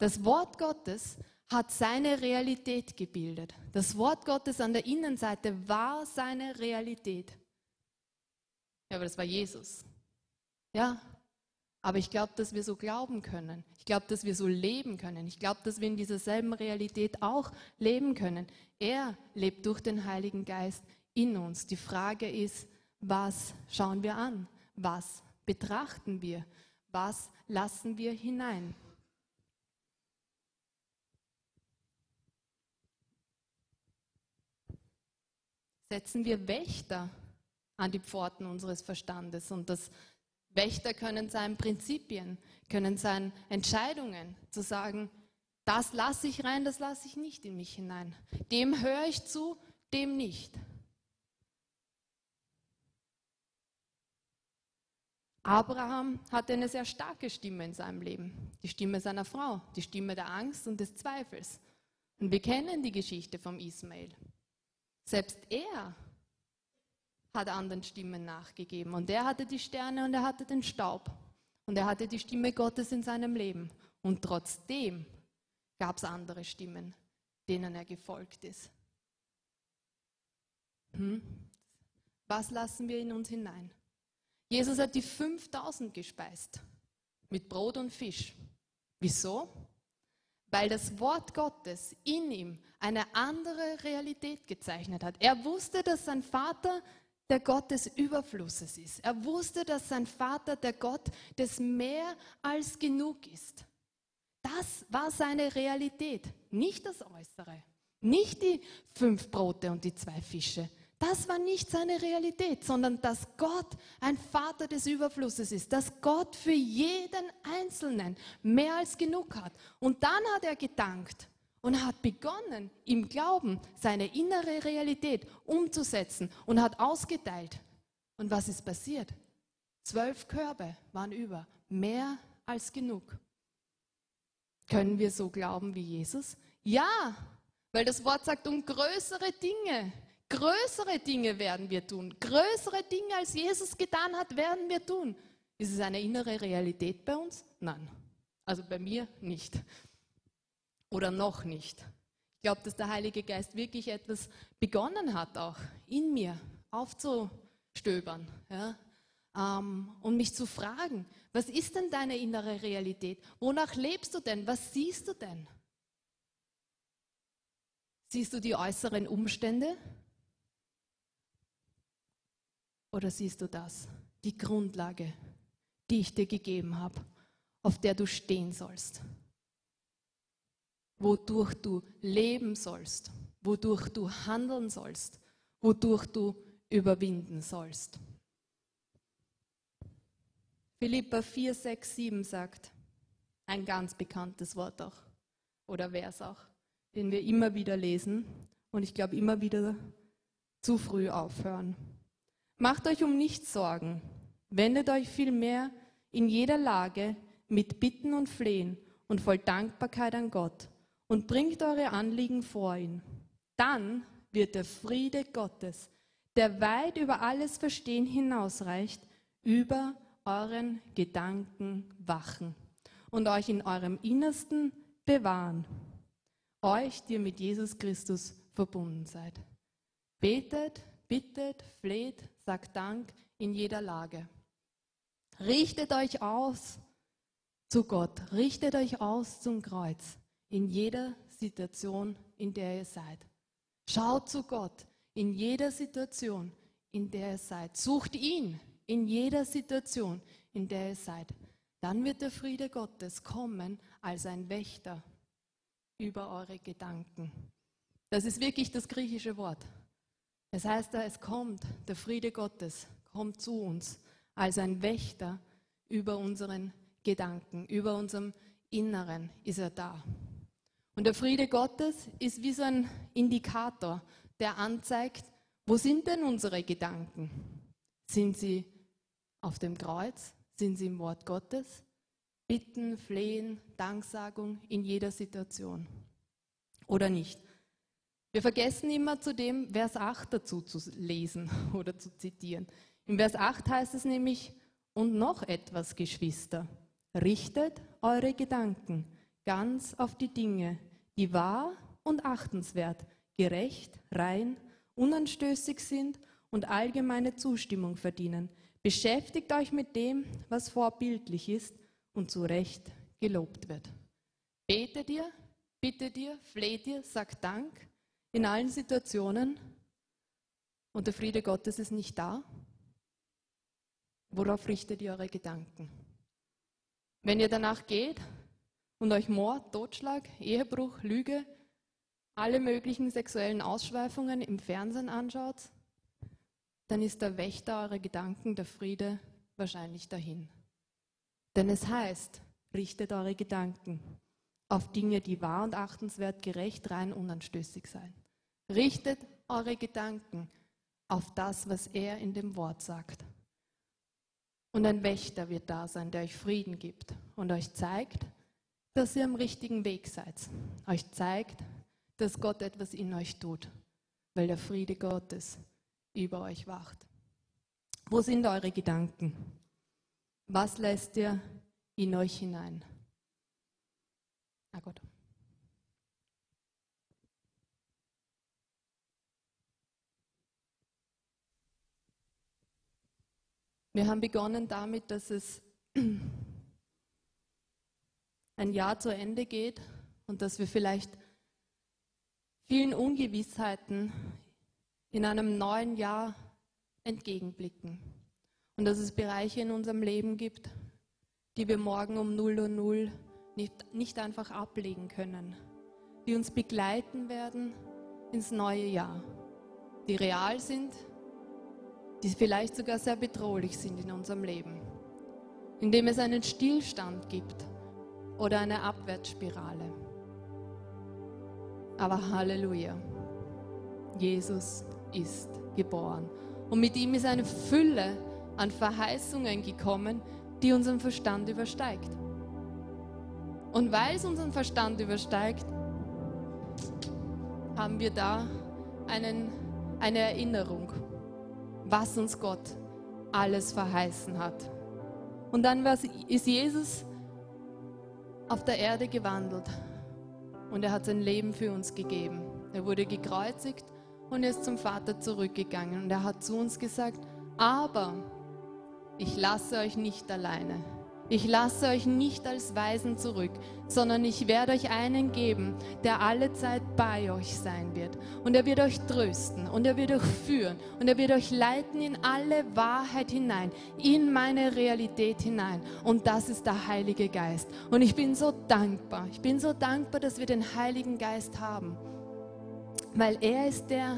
Speaker 1: Das Wort Gottes hat seine Realität gebildet. Das Wort Gottes an der Innenseite war seine Realität. Ja, aber das war Jesus. Ja, aber ich glaube, dass wir so glauben können. Ich glaube, dass wir so leben können. Ich glaube, dass wir in dieser selben Realität auch leben können. Er lebt durch den Heiligen Geist in uns. Die Frage ist, was schauen wir an? Was betrachten wir? Was lassen wir hinein? Setzen wir Wächter an die Pforten unseres Verstandes. Und das Wächter können sein Prinzipien, können sein Entscheidungen, zu sagen, das lasse ich rein, das lasse ich nicht in mich hinein. Dem höre ich zu, dem nicht. Abraham hatte eine sehr starke Stimme in seinem Leben. Die Stimme seiner Frau, die Stimme der Angst und des Zweifels. Und wir kennen die Geschichte vom Ismael. Selbst er hat anderen Stimmen nachgegeben. Und er hatte die Sterne und er hatte den Staub. Und er hatte die Stimme Gottes in seinem Leben. Und trotzdem gab es andere Stimmen, denen er gefolgt ist. Hm? Was lassen wir in uns hinein? Jesus hat die 5000 gespeist mit Brot und Fisch. Wieso? Weil das Wort Gottes in ihm eine andere Realität gezeichnet hat. Er wusste, dass sein Vater der Gott des Überflusses ist. Er wusste, dass sein Vater der Gott des mehr als genug ist. Das war seine Realität, nicht das Äußere, nicht die fünf Brote und die zwei Fische, das war nicht seine Realität, sondern dass Gott ein Vater des Überflusses ist, dass Gott für jeden Einzelnen mehr als genug hat. Und dann hat er gedankt und hat begonnen, im Glauben seine innere Realität umzusetzen und hat ausgeteilt. Und was ist passiert? Zwölf Körbe waren über, mehr als genug. Können wir so glauben wie Jesus? Ja, weil das Wort sagt, um größere Dinge Größere Dinge werden wir tun. Größere Dinge, als Jesus getan hat, werden wir tun. Ist es eine innere Realität bei uns? Nein. Also bei mir nicht. Oder noch nicht. Ich glaube, dass der Heilige Geist wirklich etwas begonnen hat, auch in mir aufzustöbern. Ja? ähm, und mich zu fragen, was ist denn deine innere Realität? Wonach lebst du denn? Was siehst du denn? Siehst du die äußeren Umstände? Oder siehst du das, die Grundlage, die ich dir gegeben habe, auf der du stehen sollst? Wodurch du leben sollst, wodurch du handeln sollst, wodurch du überwinden sollst. Philippa 4, 6, 7 sagt, ein ganz bekanntes Wort auch oder Vers auch, den wir immer wieder lesen und ich glaube immer wieder zu früh aufhören. Macht euch um nichts Sorgen, wendet euch vielmehr in jeder Lage mit Bitten und Flehen und voll Dankbarkeit an Gott und bringt eure Anliegen vor ihn. Dann wird der Friede Gottes, der weit über alles Verstehen hinausreicht, über euren Gedanken wachen und euch in eurem Innersten bewahren. Euch, die ihr mit Jesus Christus verbunden seid. Betet, bittet, fleht, sagt Dank in jeder Lage. Richtet euch aus zu Gott, richtet euch aus zum Kreuz in jeder Situation, in der ihr seid. Schaut zu Gott in jeder Situation, in der ihr seid. Sucht ihn in jeder Situation, in der ihr seid. Dann wird der Friede Gottes kommen als ein Wächter über eure Gedanken. Das ist wirklich das griechische Wort. Es heißt es kommt, der Friede Gottes kommt zu uns als ein Wächter über unseren Gedanken, über unserem Inneren ist er da. Und der Friede Gottes ist wie so ein Indikator, der anzeigt, wo sind denn unsere Gedanken? Sind sie auf dem Kreuz? Sind sie im Wort Gottes? Bitten, Flehen, Danksagung in jeder Situation. Oder nicht? Wir vergessen immer zudem Vers 8 dazu zu lesen oder zu zitieren. Im Vers 8 heißt es nämlich, und noch etwas, Geschwister, richtet eure Gedanken ganz auf die Dinge, die wahr und achtenswert, gerecht, rein, unanstößig sind und allgemeine Zustimmung verdienen. Beschäftigt euch mit dem, was vorbildlich ist und zu Recht gelobt wird. Bete dir, bitte dir, fleh dir, sag Dank in allen Situationen und der Friede Gottes ist nicht da. Worauf richtet ihr eure Gedanken? Wenn ihr danach geht und euch Mord, Totschlag, Ehebruch, Lüge, alle möglichen sexuellen Ausschweifungen im Fernsehen anschaut, dann ist der Wächter eurer Gedanken, der Friede, wahrscheinlich dahin. Denn es heißt, richtet eure Gedanken auf Dinge, die wahr und achtenswert, gerecht, rein, unanstößig sein. Richtet eure Gedanken auf das, was er in dem Wort sagt. Und ein Wächter wird da sein, der euch Frieden gibt und euch zeigt, dass ihr am richtigen Weg seid. Euch zeigt, dass Gott etwas in euch tut, weil der Friede Gottes über euch wacht. Wo sind eure Gedanken? Was lässt ihr in euch hinein? Ah Gott. Wir haben begonnen damit, dass es ein Jahr zu Ende geht und dass wir vielleicht vielen Ungewissheiten in einem neuen Jahr entgegenblicken. Und dass es Bereiche in unserem Leben gibt, die wir morgen um 0 Uhr 0 nicht, nicht einfach ablegen können, die uns begleiten werden ins neue Jahr, die real sind, die vielleicht sogar sehr bedrohlich sind in unserem Leben, indem es einen Stillstand gibt oder eine Abwärtsspirale. Aber Halleluja, Jesus ist geboren. Und mit ihm ist eine Fülle an Verheißungen gekommen, die unseren Verstand übersteigt. Und weil es unseren Verstand übersteigt, haben wir da einen, eine Erinnerung, was uns Gott alles verheißen hat. Und dann ist Jesus auf der Erde gewandelt und er hat sein Leben für uns gegeben. Er wurde gekreuzigt und ist zum Vater zurückgegangen und er hat zu uns gesagt, aber ich lasse euch nicht alleine. Ich lasse euch nicht als Weisen zurück, sondern ich werde euch einen geben, der alle Zeit bei euch sein wird. Und er wird euch trösten und er wird euch führen und er wird euch leiten in alle Wahrheit hinein, in meine Realität hinein. Und das ist der Heilige Geist. Und ich bin so dankbar. Ich bin so dankbar, dass wir den Heiligen Geist haben, weil er ist der,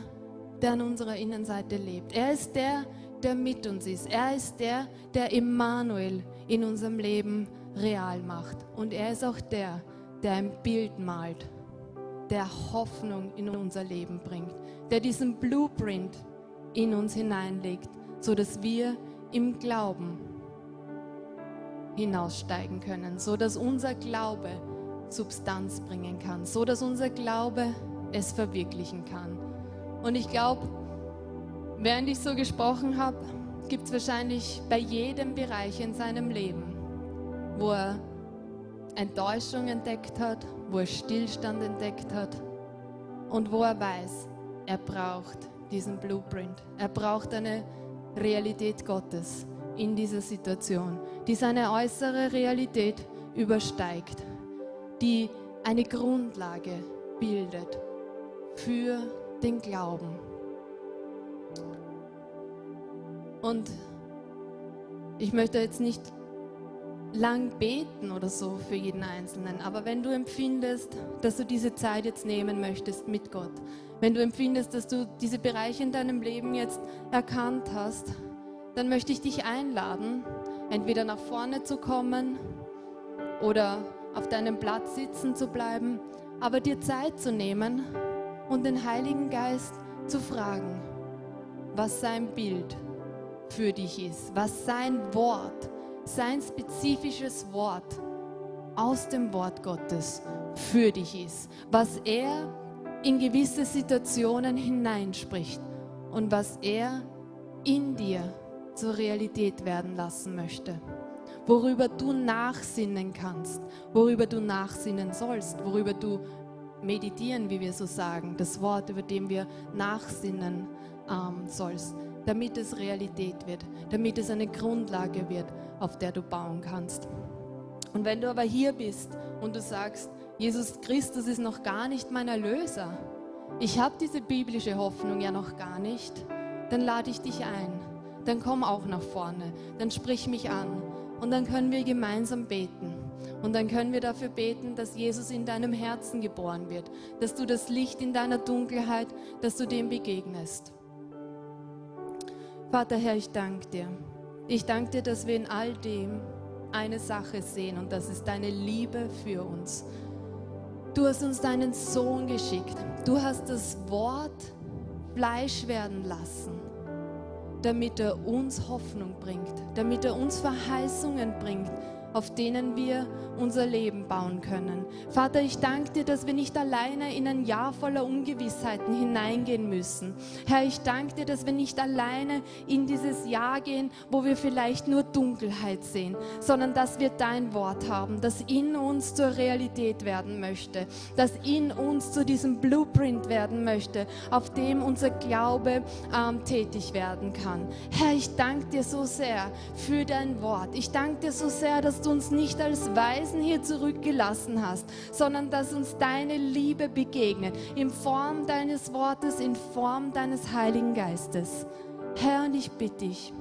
Speaker 1: der an unserer Innenseite lebt. Er ist der, der mit uns ist. Er ist der, der Immanuel in unserem Leben real macht. Und er ist auch der, der ein Bild malt, der Hoffnung in unser Leben bringt, der diesen Blueprint in uns hineinlegt, sodass wir im Glauben hinaussteigen können, sodass unser Glaube Substanz bringen kann, sodass unser Glaube es verwirklichen kann. Und ich glaube, während ich so gesprochen habe, gibt es wahrscheinlich bei jedem Bereich in seinem Leben, wo er Enttäuschung entdeckt hat, wo er Stillstand entdeckt hat und wo er weiß, er braucht diesen Blueprint. Er braucht eine Realität Gottes in dieser Situation, die seine äußere Realität übersteigt, die eine Grundlage bildet für den Glauben. Und ich möchte jetzt nicht lang beten oder so für jeden Einzelnen, aber wenn du empfindest, dass du diese Zeit jetzt nehmen möchtest mit Gott, wenn du empfindest, dass du diese Bereiche in deinem Leben jetzt erkannt hast, dann möchte ich dich einladen, entweder nach vorne zu kommen oder auf deinem Platz sitzen zu bleiben, aber dir Zeit zu nehmen und den Heiligen Geist zu fragen, was sein Bild für dich ist, was sein Wort, sein spezifisches Wort aus dem Wort Gottes für dich ist, was er in gewisse Situationen hineinspricht und was er in dir zur Realität werden lassen möchte. Worüber du nachsinnen kannst, worüber du nachsinnen sollst, worüber du meditieren, wie wir so sagen, das Wort, über dem wir nachsinnen ähm, sollst damit es Realität wird, damit es eine Grundlage wird, auf der du bauen kannst. Und wenn du aber hier bist und du sagst, Jesus Christus ist noch gar nicht mein Erlöser, ich habe diese biblische Hoffnung ja noch gar nicht, dann lade ich dich ein. Dann komm auch nach vorne, dann sprich mich an und dann können wir gemeinsam beten. Und dann können wir dafür beten, dass Jesus in deinem Herzen geboren wird, dass du das Licht in deiner Dunkelheit, dass du dem begegnest. Vater Herr, ich danke dir. Ich danke dir, dass wir in all dem eine Sache sehen und das ist deine Liebe für uns. Du hast uns deinen Sohn geschickt. Du hast das Wort Fleisch werden lassen, damit er uns Hoffnung bringt, damit er uns Verheißungen bringt, auf denen wir unser Leben bauen können. Vater, ich danke dir, dass wir nicht alleine in ein Jahr voller Ungewissheiten hineingehen müssen. Herr, ich danke dir, dass wir nicht alleine in dieses Jahr gehen, wo wir vielleicht nur Dunkelheit sehen, sondern dass wir dein Wort haben, das in uns zur Realität werden möchte, das in uns zu diesem Blueprint werden möchte, auf dem unser Glaube ähm, tätig werden kann. Herr, ich danke dir so sehr für dein Wort. Ich danke dir so sehr, dass du uns nicht als Weisen hier zurückgelassen hast, sondern dass uns deine Liebe begegnet, in Form deines Wortes, in Form deines Heiligen Geistes. Herr, und ich bitte dich,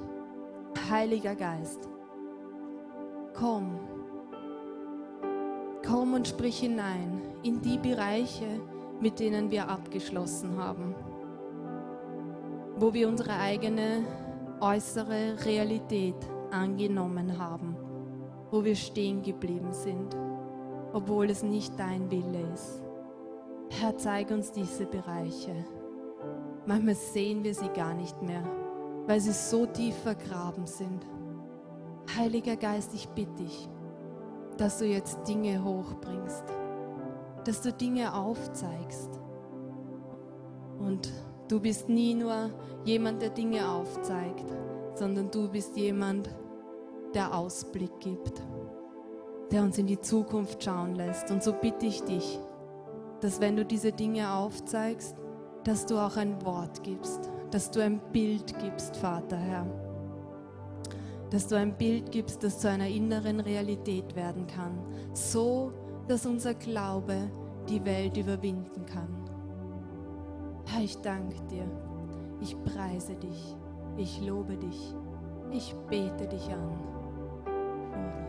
Speaker 1: Heiliger Geist, komm, komm und sprich hinein in die Bereiche, mit denen wir abgeschlossen haben, wo wir unsere eigene äußere Realität angenommen haben wo wir stehen geblieben sind, obwohl es nicht dein Wille ist. Herr, zeig uns diese Bereiche. Manchmal sehen wir sie gar nicht mehr, weil sie so tief vergraben sind. Heiliger Geist, ich bitte dich, dass du jetzt Dinge hochbringst, dass du Dinge aufzeigst. Und du bist nie nur jemand, der Dinge aufzeigt, sondern du bist jemand, der der Ausblick gibt, der uns in die Zukunft schauen lässt. Und so bitte ich dich, dass wenn du diese Dinge aufzeigst, dass du auch ein Wort gibst, dass du ein Bild gibst, Vater Herr. dass du ein Bild gibst, das zu einer inneren Realität werden kann, so dass unser Glaube die Welt überwinden kann. Herr, ich danke dir, ich preise dich, ich lobe dich, ich bete dich an. mm